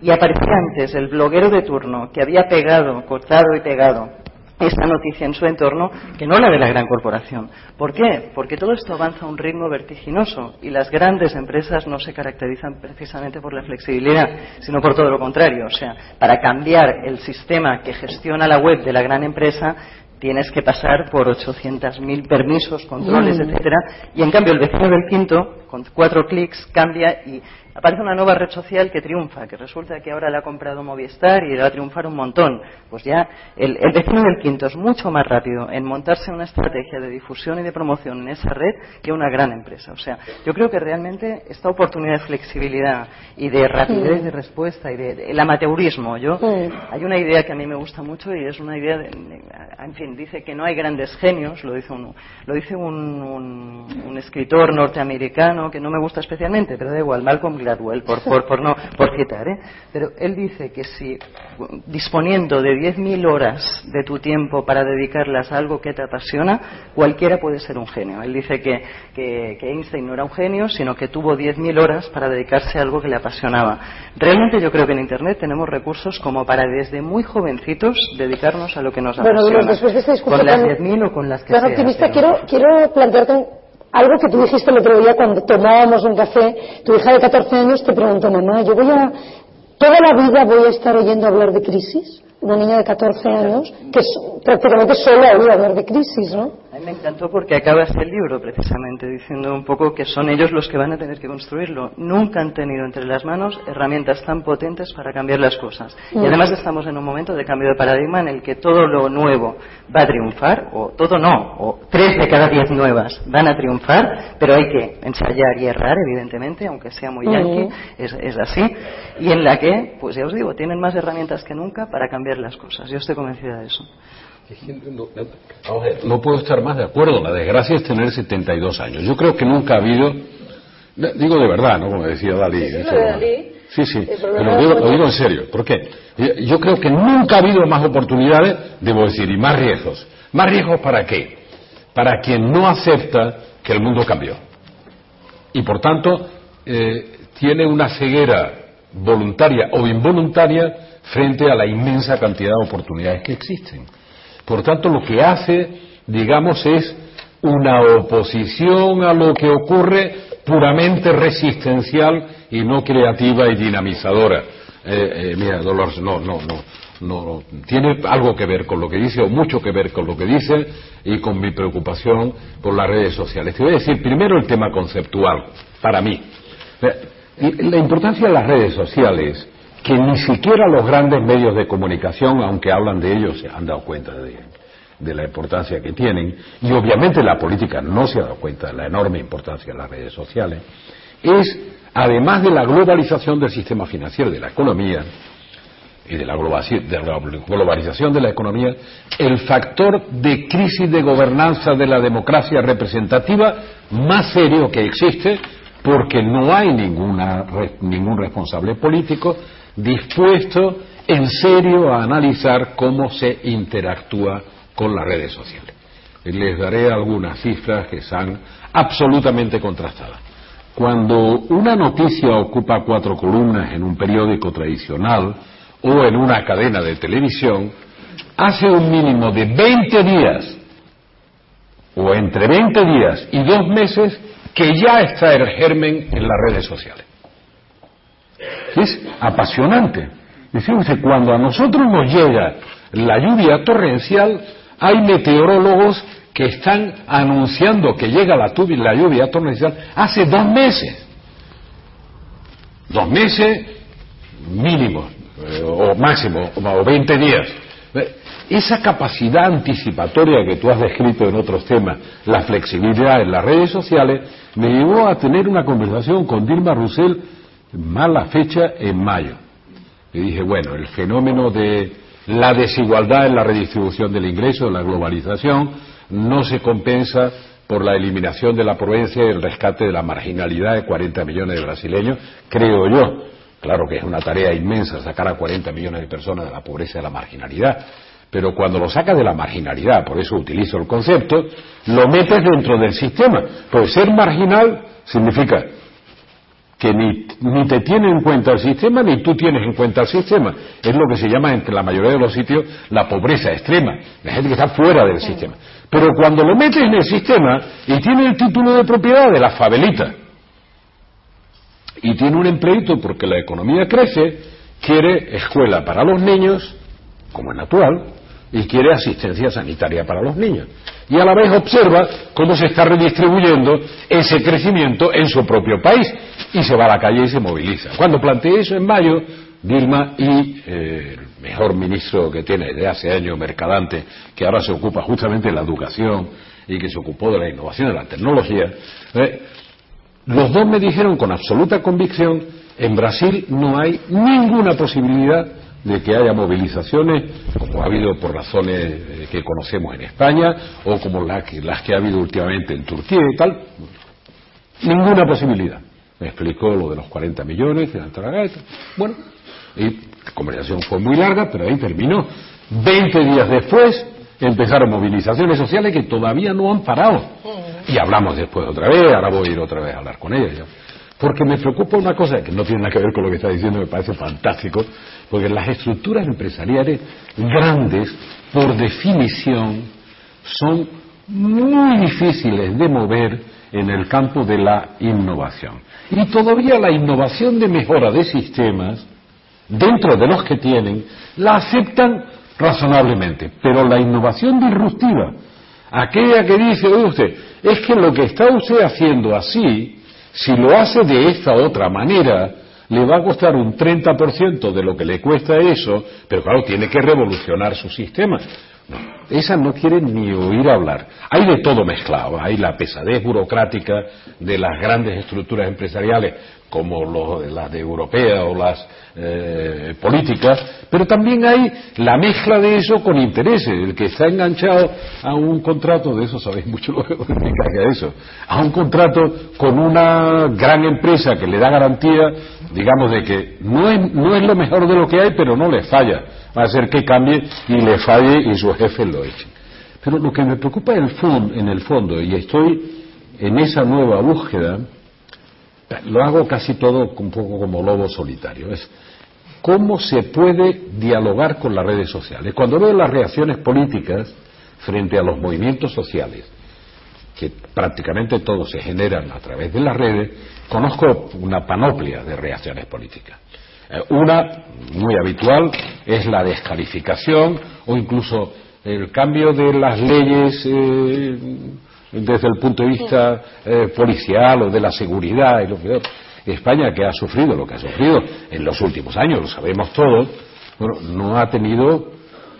y aparecía antes el bloguero de turno que había pegado, cortado y pegado esta noticia en su entorno que no la de la gran corporación. ¿Por qué? Porque todo esto avanza a un ritmo vertiginoso y las grandes empresas no se caracterizan precisamente por la flexibilidad, sino por todo lo contrario. O sea, para cambiar el sistema que gestiona la web de la gran empresa tienes que pasar por 800.000 permisos, controles, mm. etcétera, y en cambio el vecino del quinto, con cuatro clics, cambia y aparece una nueva red social que triunfa, que resulta que ahora la ha comprado Movistar y va a triunfar un montón. Pues ya el, el, vecino del quinto es mucho más rápido en montarse una estrategia de difusión y de promoción en esa red que una gran empresa. O sea, yo creo que realmente esta oportunidad de flexibilidad y de rapidez de respuesta y de, el amateurismo, yo hay una idea que a mí me gusta mucho y es una idea, de, en fin, dice que no hay grandes genios, lo dice un, lo dice un, un, un escritor norteamericano que no me gusta especialmente, pero da igual, Malcolm Gladwell, por, por, por, no, por citar, ¿eh? pero él dice que si disponiendo de 10.000 horas de tu tiempo para dedicarlas a algo que te apasiona, cualquiera puede ser un genio. Él dice que, que, que Einstein no era un genio, sino que tuvo 10.000 horas para dedicarse a algo que le apasionaba. Realmente yo creo que en Internet tenemos recursos como para desde muy jovencitos dedicarnos a lo que nos apasiona. Bueno, después de esta con las 10.000 o con las que claro, optimista, quiero, quiero plantearte algo que tú dijiste el otro día cuando tomábamos un café, tu hija de 14 años te preguntó, mamá, yo voy a, toda la vida voy a estar oyendo hablar de crisis. Una niña de 14 años que prácticamente solo oído hablar de crisis, ¿no? A mí me encantó porque acaba este libro precisamente diciendo un poco que son ellos los que van a tener que construirlo. Nunca han tenido entre las manos herramientas tan potentes para cambiar las cosas. Y mm. además estamos en un momento de cambio de paradigma en el que todo lo nuevo va a triunfar, o todo no, o tres de cada diez nuevas van a triunfar, pero hay que ensayar y errar, evidentemente, aunque sea muy yankee, es, es así. Y en la que, pues ya os digo, tienen más herramientas que nunca para cambiar las cosas. Yo estoy convencida de eso. No, puedo estar más de acuerdo. La desgracia es tener 72 años. Yo creo que nunca ha habido. Digo de verdad, ¿no? Como decía Dalí. Sí, sí, pero lo digo, en serio. ¿Por qué? Yo creo que nunca ha habido más oportunidades, debo decir, y más riesgos. ¿Más riesgos para qué? Para quien no acepta que el mundo cambió. Y por tanto, eh, tiene una ceguera voluntaria o involuntaria frente a la inmensa cantidad de oportunidades que existen. Por tanto, lo que hace, digamos, es una oposición a lo que ocurre puramente resistencial y no creativa y dinamizadora. Eh, eh, mira, Dolores, no, no, no, no, tiene algo que ver con lo que dice o mucho que ver con lo que dice y con mi preocupación por las redes sociales. Te voy a decir primero el tema conceptual, para mí. Eh, la importancia de las redes sociales que ni siquiera los grandes medios de comunicación, aunque hablan de ellos, se han dado cuenta de, la importancia que tienen, y obviamente la política no se ha dado cuenta de la enorme importancia de las redes sociales, es, además de la globalización del sistema financiero de la economía, y de la, globalización de la economía, el factor de crisis de gobernanza de la democracia representativa más serio que existe, porque no hay ninguna, ningún responsable político dispuesto en serio a analizar cómo se interactúa con las redes sociales. Les daré algunas cifras que son absolutamente contrastadas. Cuando una noticia ocupa cuatro columnas en un periódico tradicional o en una cadena de televisión, hace un mínimo de 20 días o entre 20 días y dos meses que ya está el germen en las redes sociales. Es apasionante. Dice cuando a nosotros nos llega la lluvia torrencial, hay meteorólogos que están anunciando que llega la, la lluvia torrencial hace dos meses. Dos meses mínimo, eh, o máximo, o 20 días. Esa capacidad anticipatoria que tú has descrito en otros temas, la flexibilidad en las redes sociales, me llevó a tener una conversación con Dilma Rousseff mala fecha en mayo. Y dije, bueno, el fenómeno de la desigualdad en la redistribución del ingreso, la globalización, no se compensa por la eliminación de la provincia y el rescate de la marginalidad de 40 millones de brasileños, creo yo. Claro que es una tarea inmensa sacar a 40 millones de personas de la pobreza y de la marginalidad, pero cuando lo sacas de la marginalidad, por eso utilizo el concepto, lo metes dentro del sistema. Pues ser marginal significa que ni, ni, te tiene en cuenta el sistema ni tú tienes en cuenta el sistema. Es lo que se llama entre la mayoría de los sitios la pobreza extrema, la gente que está fuera del sistema. Pero cuando lo metes en el sistema y tiene el título de propiedad de la favelita y tiene un empleito porque la economía crece, quiere escuela para los niños, como es natural, y quiere asistencia sanitaria para los niños. Y a la vez observa cómo se está redistribuyendo ese crecimiento en su propio país y se va a la calle y se moviliza. Cuando planteé eso en mayo, Dilma y eh, el mejor ministro que tiene de hace años, Mercadante, que ahora se ocupa justamente de la educación y que se ocupó de la innovación, de la tecnología, eh, los dos me dijeron con absoluta convicción, en Brasil no hay ninguna posibilidad de que haya movilizaciones, como ha habido por razones eh, que conocemos en España, o como las que, las que ha habido últimamente en Turquía y tal. Ninguna posibilidad. Me explicó lo de los 40 millones, de la Bueno, y la conversación fue muy larga, pero ahí terminó. Veinte días después empezaron movilizaciones sociales que todavía no han parado. Y hablamos después otra vez, ahora voy a ir otra vez a hablar con ella. Porque me preocupa una cosa que no tiene nada que ver con lo que está diciendo, me parece fantástico, porque las estructuras empresariales grandes, por definición, son muy difíciles de mover en el campo de la innovación. Y todavía la innovación de mejora de sistemas, dentro de los que tienen, la aceptan razonablemente, pero la innovación disruptiva, Aquella que dice usted, es que lo que está usted haciendo así, si lo hace de esta otra manera, le va a costar un 30% de lo que le cuesta eso, pero claro, tiene que revolucionar su sistema. Esas no quieren ni oír hablar. Hay de todo mezclado. Hay la pesadez burocrática de las grandes estructuras empresariales, como las de europea o las eh, políticas, pero también hay la mezcla de eso con intereses. El que está enganchado a un contrato, de eso sabéis mucho lo que <laughs> significa eso, a un contrato con una gran empresa que le da garantía, digamos, de que no es, no es lo mejor de lo que hay, pero no le falla. Va a ser que cambie y le falle y su jefe lo eche. Pero lo que me preocupa el, fondo, en el fondo, y estoy en esa nueva búsqueda, lo hago casi todo un poco como lobo solitario. Es cómo se puede dialogar con las redes sociales. Cuando veo las reacciones políticas frente a los movimientos sociales, que prácticamente todos se generan a través de las redes, conozco una panoplia de reacciones políticas. Eh, una, muy habitual, es la descalificación o incluso el cambio de las leyes eh, desde el punto de vista eh, policial o de la seguridad y lo que España que ha sufrido lo que ha sufrido en los últimos años, lo sabemos todos, bueno, no ha tenido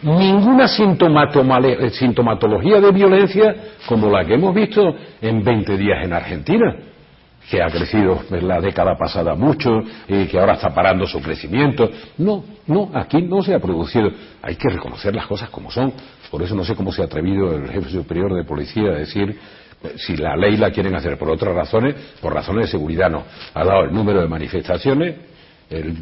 ninguna sintomatología de violencia como la que hemos visto en 20 días en Argentina, que ha crecido en la década pasada mucho y que ahora está parando su crecimiento. No, no, aquí no se ha producido. Hay que reconocer las cosas como son. Por eso no sé cómo se ha atrevido el jefe superior de policía a decir si la ley la quieren hacer por otras razones, por razones de seguridad no. Ha dado el número de manifestaciones, el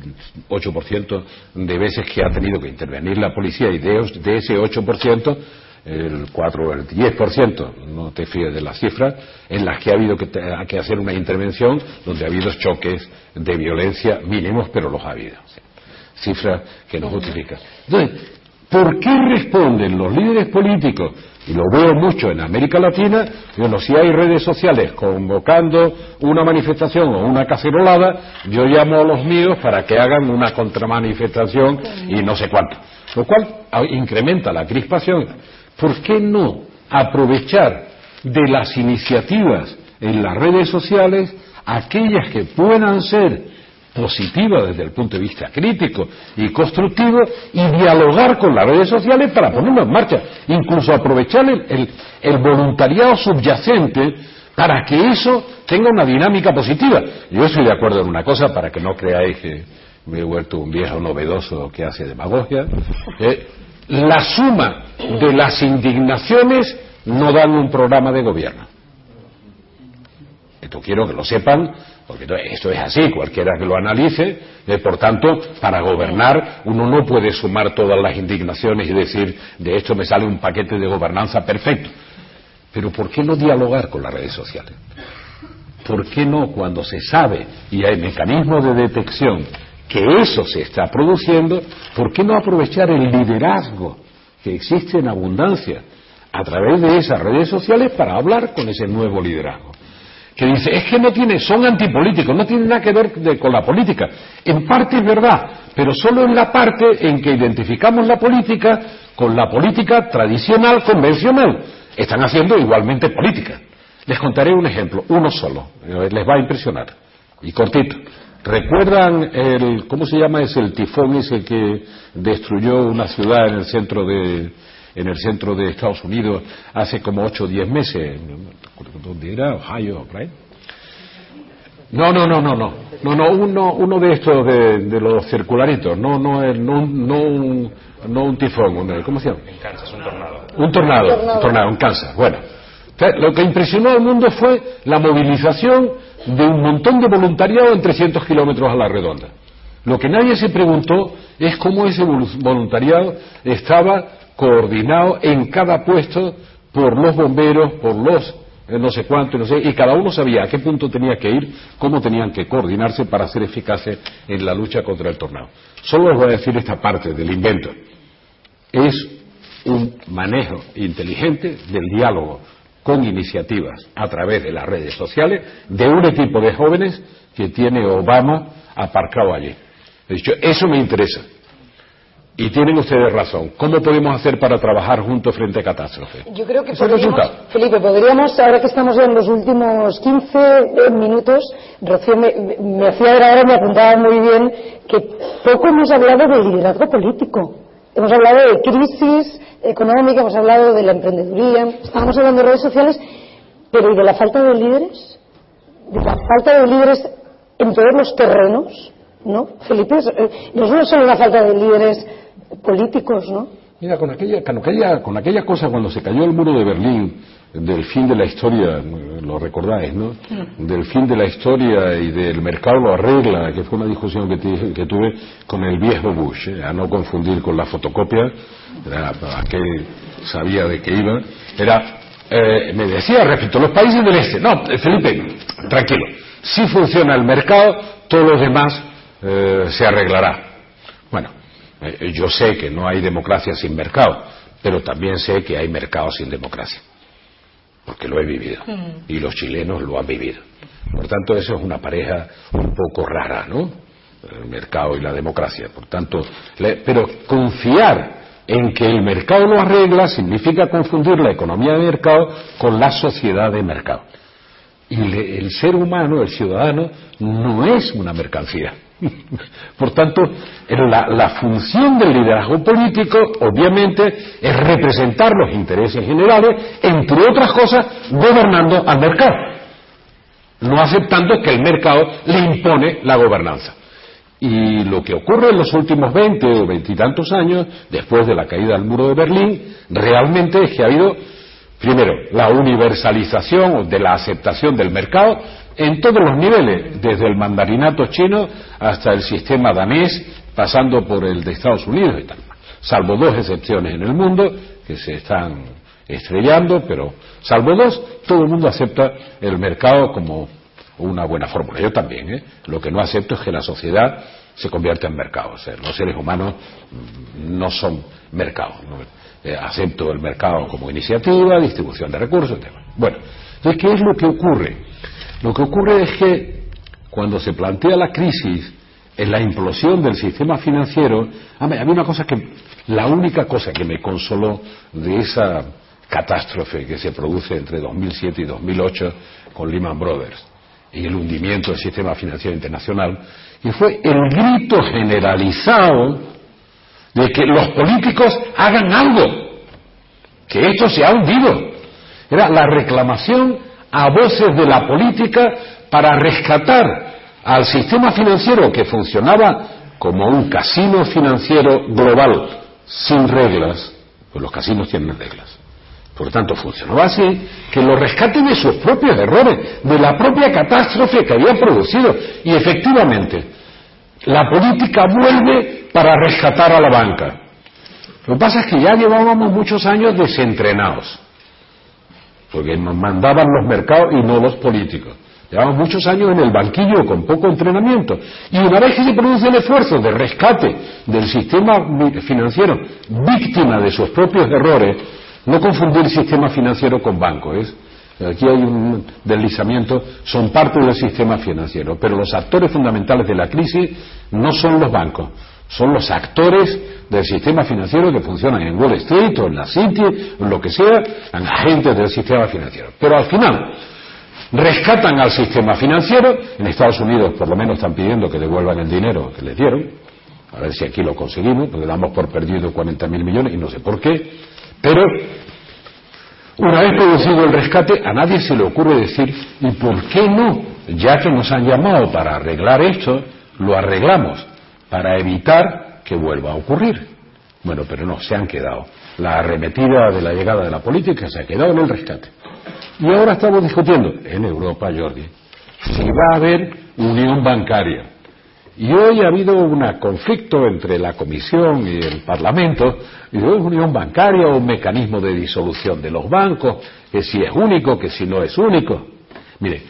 8% de veces que ha tenido que intervenir la policía y de, ese 8%, el 4 o el 10%, no te fíes de las cifras, en las que ha habido que, que, hacer una intervención donde ha habido choques de violencia mínimos, pero los ha habido. Cifras que no justifican. Entonces, ¿por qué responden los líderes políticos y lo veo mucho en América Latina, bueno, si hay redes sociales convocando una manifestación o una cacerolada, yo llamo a los míos para que hagan una contramanifestación y no sé cuánto. Lo cual incrementa la crispación. ¿Por qué no aprovechar de las iniciativas en las redes sociales aquellas que puedan ser positiva desde el punto de vista crítico y constructivo y dialogar con las redes sociales para ponerlo en marcha, incluso aprovechar el, el, voluntariado subyacente para que eso tenga una dinámica positiva. Yo estoy de acuerdo en una cosa para que no creáis que me he vuelto un viejo novedoso que hace demagogia. Eh, la suma de las indignaciones no dan un programa de gobierno. Esto quiero que lo sepan porque esto es así, cualquiera que lo analice, eh, por tanto, para gobernar uno no puede sumar todas las indignaciones y decir, de esto me sale un paquete de gobernanza perfecto. Pero ¿por qué no dialogar con las redes sociales? ¿Por qué no, cuando se sabe y hay mecanismos de detección que eso se está produciendo, ¿por qué no aprovechar el liderazgo que existe en abundancia a través de esas redes sociales para hablar con ese nuevo liderazgo? que dice, es que no tiene, son antipolíticos, no tienen nada que ver con la política. En parte es verdad, pero solo en la parte en que identificamos la política con la política tradicional, convencional. Están haciendo igualmente política. Les contaré un ejemplo, uno solo, eh, les va a impresionar, y cortito. ¿Recuerdan el, cómo se llama ese, el tifón ese que destruyó una ciudad en el centro de, en el centro de Estados Unidos hace como 8 o 10 meses. ¿Dónde era? Ohio, right? No, no, no, no, no. No, no, uno, uno de estos de, los circularitos. No, no, no, no, un, no un tifón. ¿Cómo se llama? En Kansas, un tornado. Un tornado, un tornado, en Kansas. Bueno. Lo que impresionó al mundo fue la movilización de un montón de voluntariado en 300 kilómetros a la redonda. Lo que nadie se preguntó es cómo ese voluntariado estaba coordinado en cada puesto por los bomberos, por los eh, no sé cuánto, no sé, y cada uno sabía a qué punto tenía que ir, cómo tenían que coordinarse para ser eficaces en la lucha contra el tornado. Solo les voy a decir esta parte del invento. Es un manejo inteligente del diálogo con iniciativas a través de las redes sociales de un equipo de jóvenes que tiene Obama aparcado allí. He dicho, eso me interesa. Y tienen ustedes razón. ¿Cómo podemos hacer para trabajar juntos frente a catástrofe? Yo creo que Eso podríamos, resulta. Felipe, podríamos, ahora que estamos en los últimos 15 eh, minutos, Rocío me, me hacía ahora, me apuntaba muy bien, que poco hemos hablado de liderazgo político. Hemos hablado de crisis económica, hemos hablado de la emprendeduría, estábamos hablando de redes sociales, pero ¿y de la falta de líderes? De la falta de líderes en todos los terrenos, ¿no? Felipe, eh, no es solo una falta de líderes políticos, ¿no? Mira, con aquella, con, aquella, con aquella cosa cuando se cayó el muro de Berlín, del fin de la historia, lo recordáis, ¿no? Del fin de la historia y del mercado lo arregla, que fue una discusión que, que tuve con el viejo Bush, ¿eh? a no confundir con la fotocopia, era aquel sabía de qué iba, era, eh, me decía respecto a los países del este, no, eh, Felipe, tranquilo, si funciona el mercado, todo lo demás eh, se arreglará. Bueno, yo sé que no hay democracia sin mercado, pero también sé que hay mercado sin democracia, porque lo he vivido y los chilenos lo han vivido. Por tanto, eso es una pareja un poco rara, ¿no? El mercado y la democracia. Por tanto, le- pero confiar en que el mercado lo arregla significa confundir la economía de mercado con la sociedad de mercado. Y le- el ser humano, el ciudadano, no es una mercancía. <laughs> Por tanto, la, la función del liderazgo político, obviamente, es representar los intereses generales, entre otras cosas, gobernando al mercado, no aceptando que el mercado le impone la gobernanza. Y lo que ocurre en los últimos 20 o veintitantos años, después de la caída del muro de Berlín, realmente es que ha habido, primero, la universalización de la aceptación del mercado en todos los niveles, desde el mandarinato chino hasta el sistema danés, pasando por el de Estados Unidos y tal. Salvo dos excepciones en el mundo que se están estrellando, pero salvo dos, todo el mundo acepta el mercado como una buena fórmula. Yo también, ¿eh? Lo que no acepto es que la sociedad se convierta en mercado. O sea, los seres humanos mm, no son mercados. Eh, acepto el mercado como iniciativa, distribución de recursos, etc. Bueno, entonces, ¿qué es lo que ocurre? Lo que ocurre es que cuando se plantea la crisis en la implosión del sistema financiero, a mí, una cosa que, la única cosa que me consoló de esa catástrofe que se produce entre 2007 y 2008 con Lehman Brothers y el hundimiento del sistema financiero internacional, y fue el grito generalizado de que los políticos hagan algo, que esto se ha hundido. Era la reclamación a voces de la política para rescatar al sistema financiero que funcionaba como un casino financiero global sin reglas, pues los casinos tienen reglas. Por lo tanto, funcionaba así, que lo rescate de sus propios errores, de la propia catástrofe que había producido. Y efectivamente, la política vuelve para rescatar a la banca. Lo que pasa es que ya llevábamos muchos años desentrenados, porque nos mandaban los mercados y no los políticos. Llevamos muchos años en el banquillo con poco entrenamiento. Y una vez que se produce el esfuerzo de rescate del sistema financiero, víctima de sus propios errores, no confundir sistema financiero con banco. ¿es? Aquí hay un deslizamiento, son parte del sistema financiero, pero los actores fundamentales de la crisis no son los bancos, son los actores del sistema financiero que funcionan en Wall Street o en la City, o en lo que sea, en agentes del sistema financiero. Pero al final, rescatan al sistema financiero, en Estados Unidos por lo menos están pidiendo que devuelvan el dinero que les dieron, a ver si aquí lo conseguimos, porque damos por perdido 40 mil millones y no sé por qué, pero una vez producido el rescate, a nadie se le ocurre decir, ¿y por qué no? Ya que nos han llamado para arreglar esto, lo arreglamos para evitar que vuelva a ocurrir. Bueno, pero no, se han quedado. La arremetida de la llegada de la política se ha quedado en el rescate. Y ahora estamos discutiendo en Europa, Jordi, si va a haber unión bancaria. Y hoy ha habido un conflicto entre la Comisión y el Parlamento, y es unión bancaria o un mecanismo de disolución de los bancos, que si es único, que si no es único. Mire,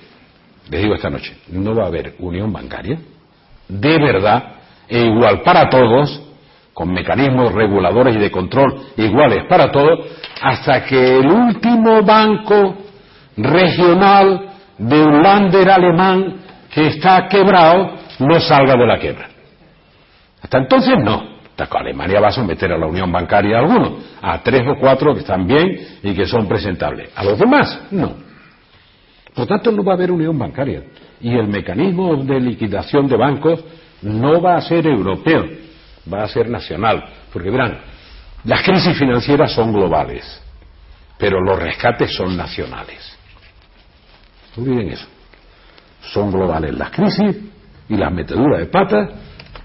les digo esta noche, no va a haber unión bancaria, de verdad, e igual para todos, con mecanismos reguladores y de control iguales para todos, hasta que el último banco regional de un lander alemán que está quebrado no salga de la quiebra. Hasta entonces no. Alemania va a someter a la unión bancaria a algunos, a tres o cuatro que están bien y que son presentables. A los demás, no. Por tanto, no va a haber unión bancaria. Y el mecanismo de liquidación de bancos no va a ser europeo, va a ser nacional. Porque verán, las crisis financieras son globales, pero los rescates son nacionales. Olviden eso. Son globales las crisis y las meteduras de patas,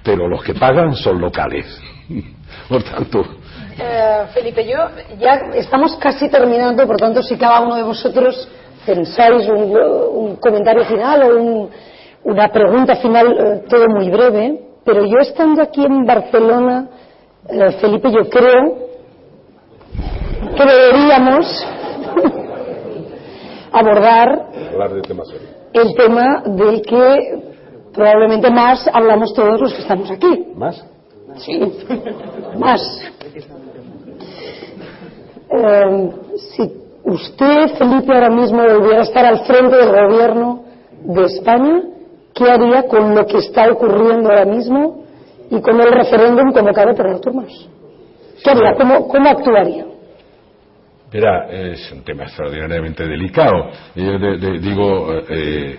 pero los que pagan son locales. <laughs> Por tanto. Eh, Felipe, yo ya estamos casi terminando, por tanto, si cada uno de vosotros pensáis un, comentario final o una pregunta final, eh, todo muy breve, pero yo estando aquí en Barcelona, eh, Felipe, yo creo que deberíamos <laughs> abordar el tema del que probablemente más hablamos todos los que estamos aquí. ¿Más? Sí, más. Eh, si usted, Felipe, ahora mismo volviera a estar al frente del gobierno de España, ¿qué haría con lo que está ocurriendo ahora mismo y con el referéndum convocado por Artur Mas? ¿Qué haría? ¿Cómo, cómo actuaría? Es un tema extraordinariamente delicado. Yo digo, eh, eh,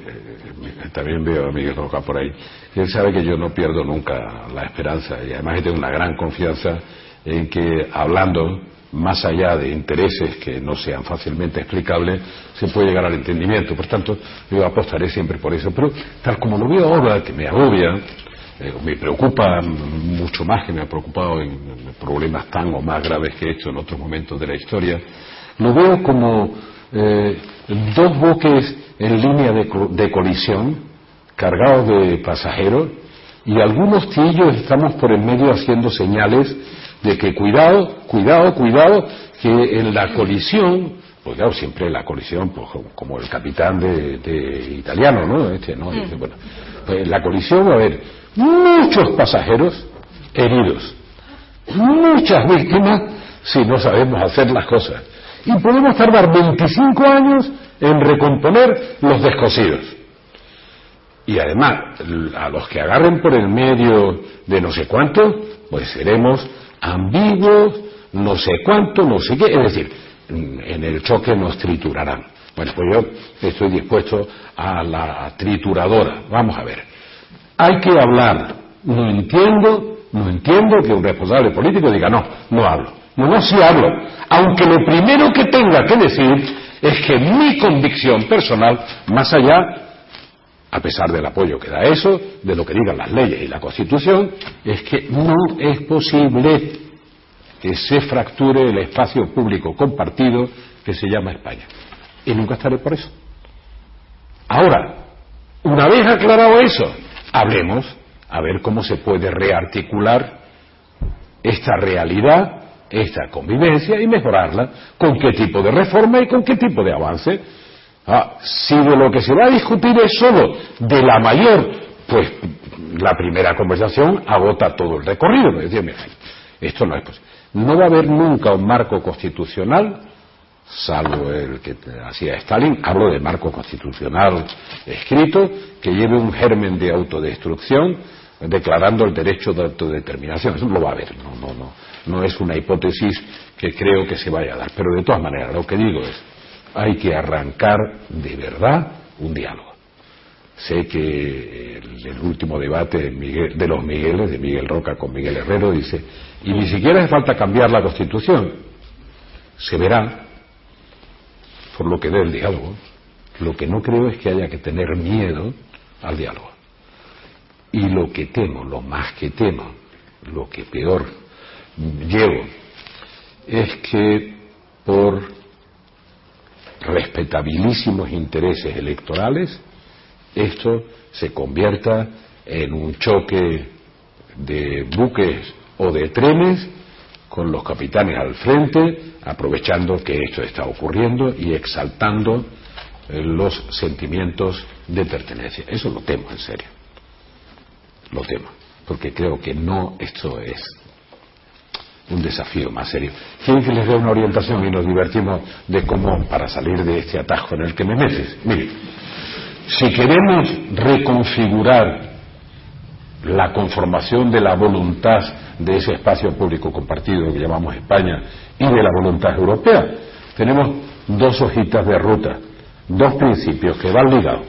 también veo a Miguel Roca por ahí, él sabe que yo no pierdo nunca la esperanza y además tengo una gran confianza en que hablando más allá de intereses que no sean fácilmente explicables, se puede llegar al entendimiento. Por tanto, yo apostaré siempre por eso. Pero tal como lo veo ahora, que me agobia, eh, me preocupa mucho más que me ha preocupado en, problemas tan o más graves que he hecho en otros momentos de la historia. Lo veo como eh, dos buques en línea de, colisión, cargados de pasajeros, y algunos tíos estamos por en medio haciendo señales de que cuidado, cuidado, cuidado, que en la colisión, pues claro, siempre la colisión, pues como el capitán de, italiano, ¿no? Este, ¿no? Mm. Bueno, pues en la colisión va a haber muchos pasajeros heridos, muchas víctimas si no sabemos hacer las cosas. Y podemos tardar 25 años en recomponer los descosidos. Y además, a los que agarren por el medio de no sé cuánto, pues seremos ambiguos, no sé cuánto, no sé qué. Es decir, en el choque nos triturarán. Bueno, pues yo estoy dispuesto a la trituradora. Vamos a ver hay que hablar. No entiendo, no entiendo que un responsable político diga, no, no hablo. No, no, sí hablo. Aunque lo primero que tenga que decir es que mi convicción personal, más allá, a pesar del apoyo que da eso, de lo que digan las leyes y la Constitución, es que no es posible que se fracture el espacio público compartido que se llama España. Y nunca estaré por eso. Ahora, una vez aclarado eso, hablemos a ver cómo se puede rearticular esta realidad, esta convivencia y mejorarla, con qué tipo de reforma y con qué tipo de avance. Ah, si de lo que se va a discutir es solo de la mayor, pues la primera conversación agota todo el recorrido. esto no es posible. No va a haber nunca un marco constitucional salvo el que hacía Stalin, hablo de marco constitucional escrito, que lleve un germen de autodestrucción declarando el derecho de autodeterminación. Eso lo va a haber, no, no, no, no es una hipótesis que creo que se vaya a dar. Pero de todas maneras, lo que digo es, hay que arrancar de verdad un diálogo. Sé que el, último debate de, de los Migueles, de Miguel Roca con Miguel Herrero, dice, y ni siquiera hace falta cambiar la Constitución. Se verá por lo que dé el diálogo. Lo que no creo es que haya que tener miedo al diálogo. Y lo que temo, lo más que temo, lo que peor llevo, es que por respetabilísimos intereses electorales, esto se convierta en un choque de buques o de trenes con los capitanes al frente aprovechando que esto está ocurriendo y exaltando eh, los sentimientos de pertenencia. Eso lo temo, en serio. Lo temo, porque creo que no esto es un desafío más serio. Quieren que les dé una orientación y nos divertimos de cómo para salir de este atajo en el que me metes. Mire, si queremos reconfigurar la conformación de la voluntad de ese espacio público compartido que llamamos España y de la voluntad europea, tenemos dos hojitas de ruta, dos principios que van ligados.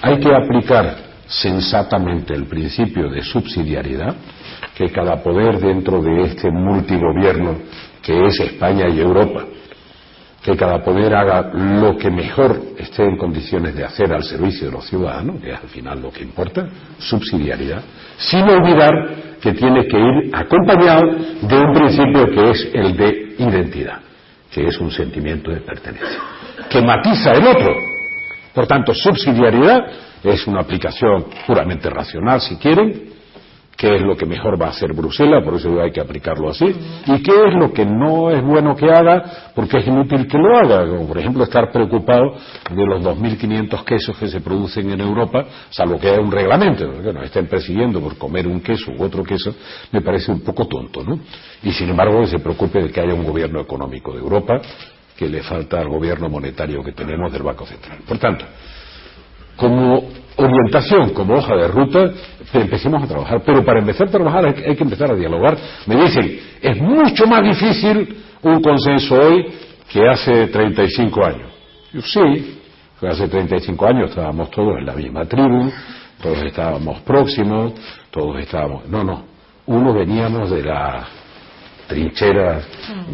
Hay que aplicar sensatamente el principio de subsidiariedad, que cada poder dentro de este multigobierno que es España y Europa, que cada poder haga lo que mejor esté en condiciones de hacer al servicio de los ciudadanos, que es al final lo que importa, subsidiariedad, sin olvidar que tiene que ir acompañado de un principio que es el de identidad, que es un sentimiento de pertenencia, que matiza el otro. Por tanto, subsidiariedad es una aplicación puramente racional, si quieren, qué es lo que mejor va a hacer Bruselas, por eso hay que aplicarlo así, y qué es lo que no es bueno que haga, porque es inútil que lo haga, como por ejemplo estar preocupado de los 2.500 quesos que se producen en Europa, salvo que haya un reglamento, que nos estén persiguiendo por comer un queso u otro queso, me parece un poco tonto, ¿no? Y sin embargo se preocupe de que haya un gobierno económico de Europa que le falta al gobierno monetario que tenemos del Banco Central. Por tanto, como orientación, como hoja de ruta, empecemos a trabajar. Pero para empezar a trabajar hay, que empezar a dialogar. Me dicen, es mucho más difícil un consenso hoy que hace 35 años. Yo sí, hace 35 años estábamos todos en la misma tribu, todos estábamos próximos, todos estábamos... No, no, uno veníamos de la trinchera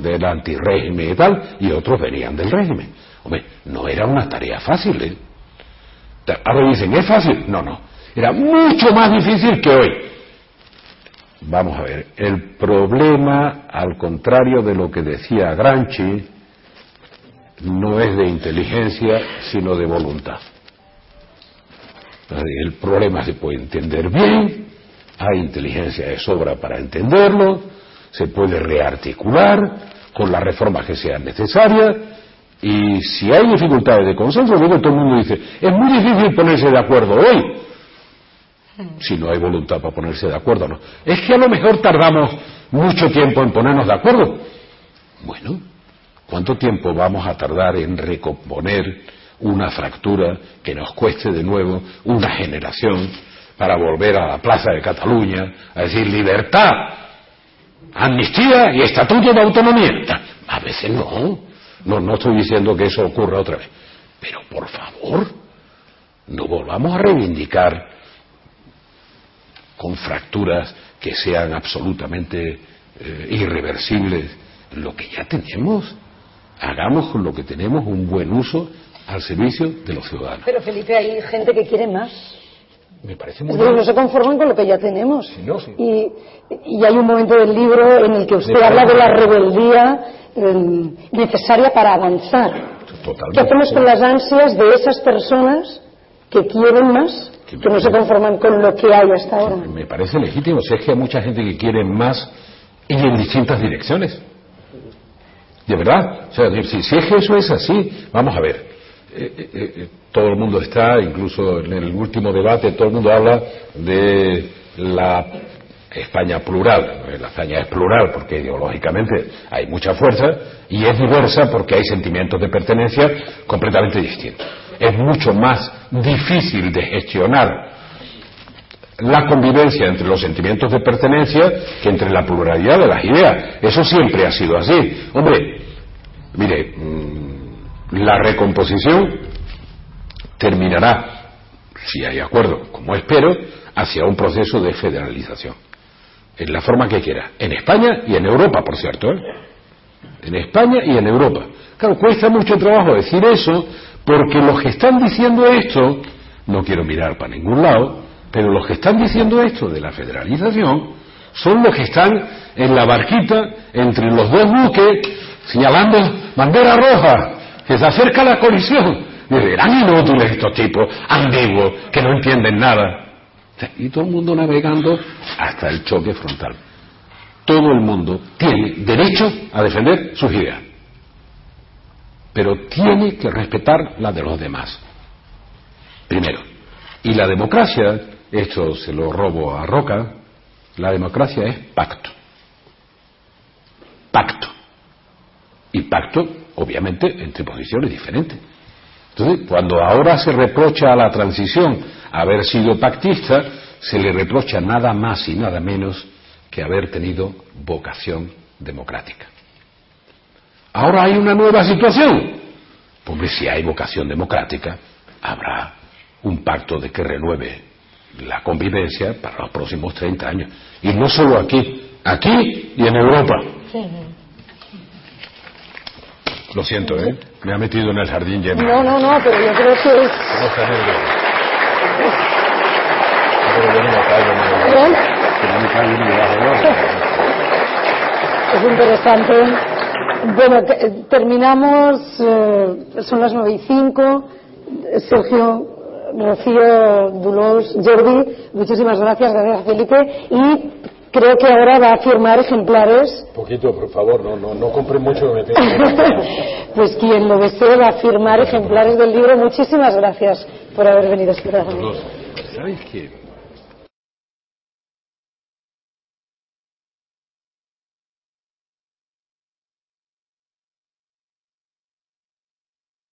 del antirrégimen y tal, y otros venían del régimen. Hombre, no era una tarea fácil, ¿eh? Ahora dicen, ¿es fácil? No, no. Era mucho más difícil que hoy. Vamos a ver, el problema, al contrario de lo que decía Granchi, no es de inteligencia, sino de voluntad. El problema se puede entender bien, hay inteligencia de sobra para entenderlo, se puede rearticular con las reformas que sean necesarias, y si hay dificultades de consenso, luego todo el mundo dice, es muy difícil ponerse de acuerdo hoy. Si no hay voluntad para ponerse de acuerdo, no. Es que a lo mejor tardamos mucho tiempo en ponernos de acuerdo. Bueno, ¿cuánto tiempo vamos a tardar en recomponer una fractura que nos cueste de nuevo una generación para volver a la Plaza de Cataluña a decir libertad, amnistía y estatuto de autonomía? A veces no. No, no estoy diciendo que eso ocurra otra vez. Pero por favor, no volvamos a reivindicar con fracturas que sean absolutamente eh, irreversibles lo que ya tenemos. Hagamos con lo que tenemos un buen uso al servicio de los ciudadanos. Pero Felipe, hay gente que quiere más. Me parece muy decir, no se conforman con lo que ya tenemos. Y, y, hay un momento del libro en el que usted habla de la rebeldía necesaria para avanzar. ¿Qué hacemos con las ansias de esas personas que quieren más, que no se conforman con lo que hay hasta ahora? Me parece legítimo. Si es que hay mucha gente que quiere más y en distintas direcciones. De verdad. O sea, si, es que eso es así, vamos a ver. Eh, eh, eh, todo el mundo está, incluso en el último debate, todo el mundo habla de la España plural. La España es plural porque ideológicamente hay mucha fuerza y es diversa porque hay sentimientos de pertenencia completamente distintos. Es mucho más difícil de gestionar la convivencia entre los sentimientos de pertenencia que entre la pluralidad de las ideas. Eso siempre ha sido así. Hombre, mire, mm, la recomposición terminará, si hay acuerdo, como espero, hacia un proceso de federalización en la forma que quiera, en España y en Europa, por cierto, ¿eh? en España y en Europa. Claro, cuesta mucho trabajo decir eso porque los que están diciendo esto, no quiero mirar para ningún lado, pero los que están diciendo esto de la federalización son los que están en la barquita entre los dos buques señalando bandera roja, que se acerca la colisión. Y verán inútiles estos tipos, ambiguos, que no entienden nada. Y todo el mundo navegando hasta el choque frontal. Todo el mundo tiene derecho a defender sus ideas, pero tiene que respetar la de los demás. Primero. Y la democracia, esto se lo robo a Roca, la democracia es pacto. Pacto. Y pacto, obviamente, entre posiciones diferentes. Entonces, cuando ahora se reprocha a la transición haber sido pactista, se le reprocha nada más y nada menos que haber tenido vocación democrática. Ahora hay una nueva situación. Porque si hay vocación democrática, habrá un pacto de que renueve la convivencia para los próximos 30 años. Y no solo aquí, aquí y en Europa. Lo siento, ¿eh? Me ha metido en el jardín lleno. No, no, no, pero yo creo que es... Es interesante. Bueno, terminamos, eh, son las nueve y cinco. Sergio, Rocío, Dulos, Jordi, muchísimas gracias, gracias Felipe. Y creo que ahora va a firmar ejemplares. Poquito, por favor, no, no, no compre mucho. Me <laughs> pues quien lo desee va a firmar ejemplares del libro. Muchísimas gracias por haber venido a este ¿Sabéis qué?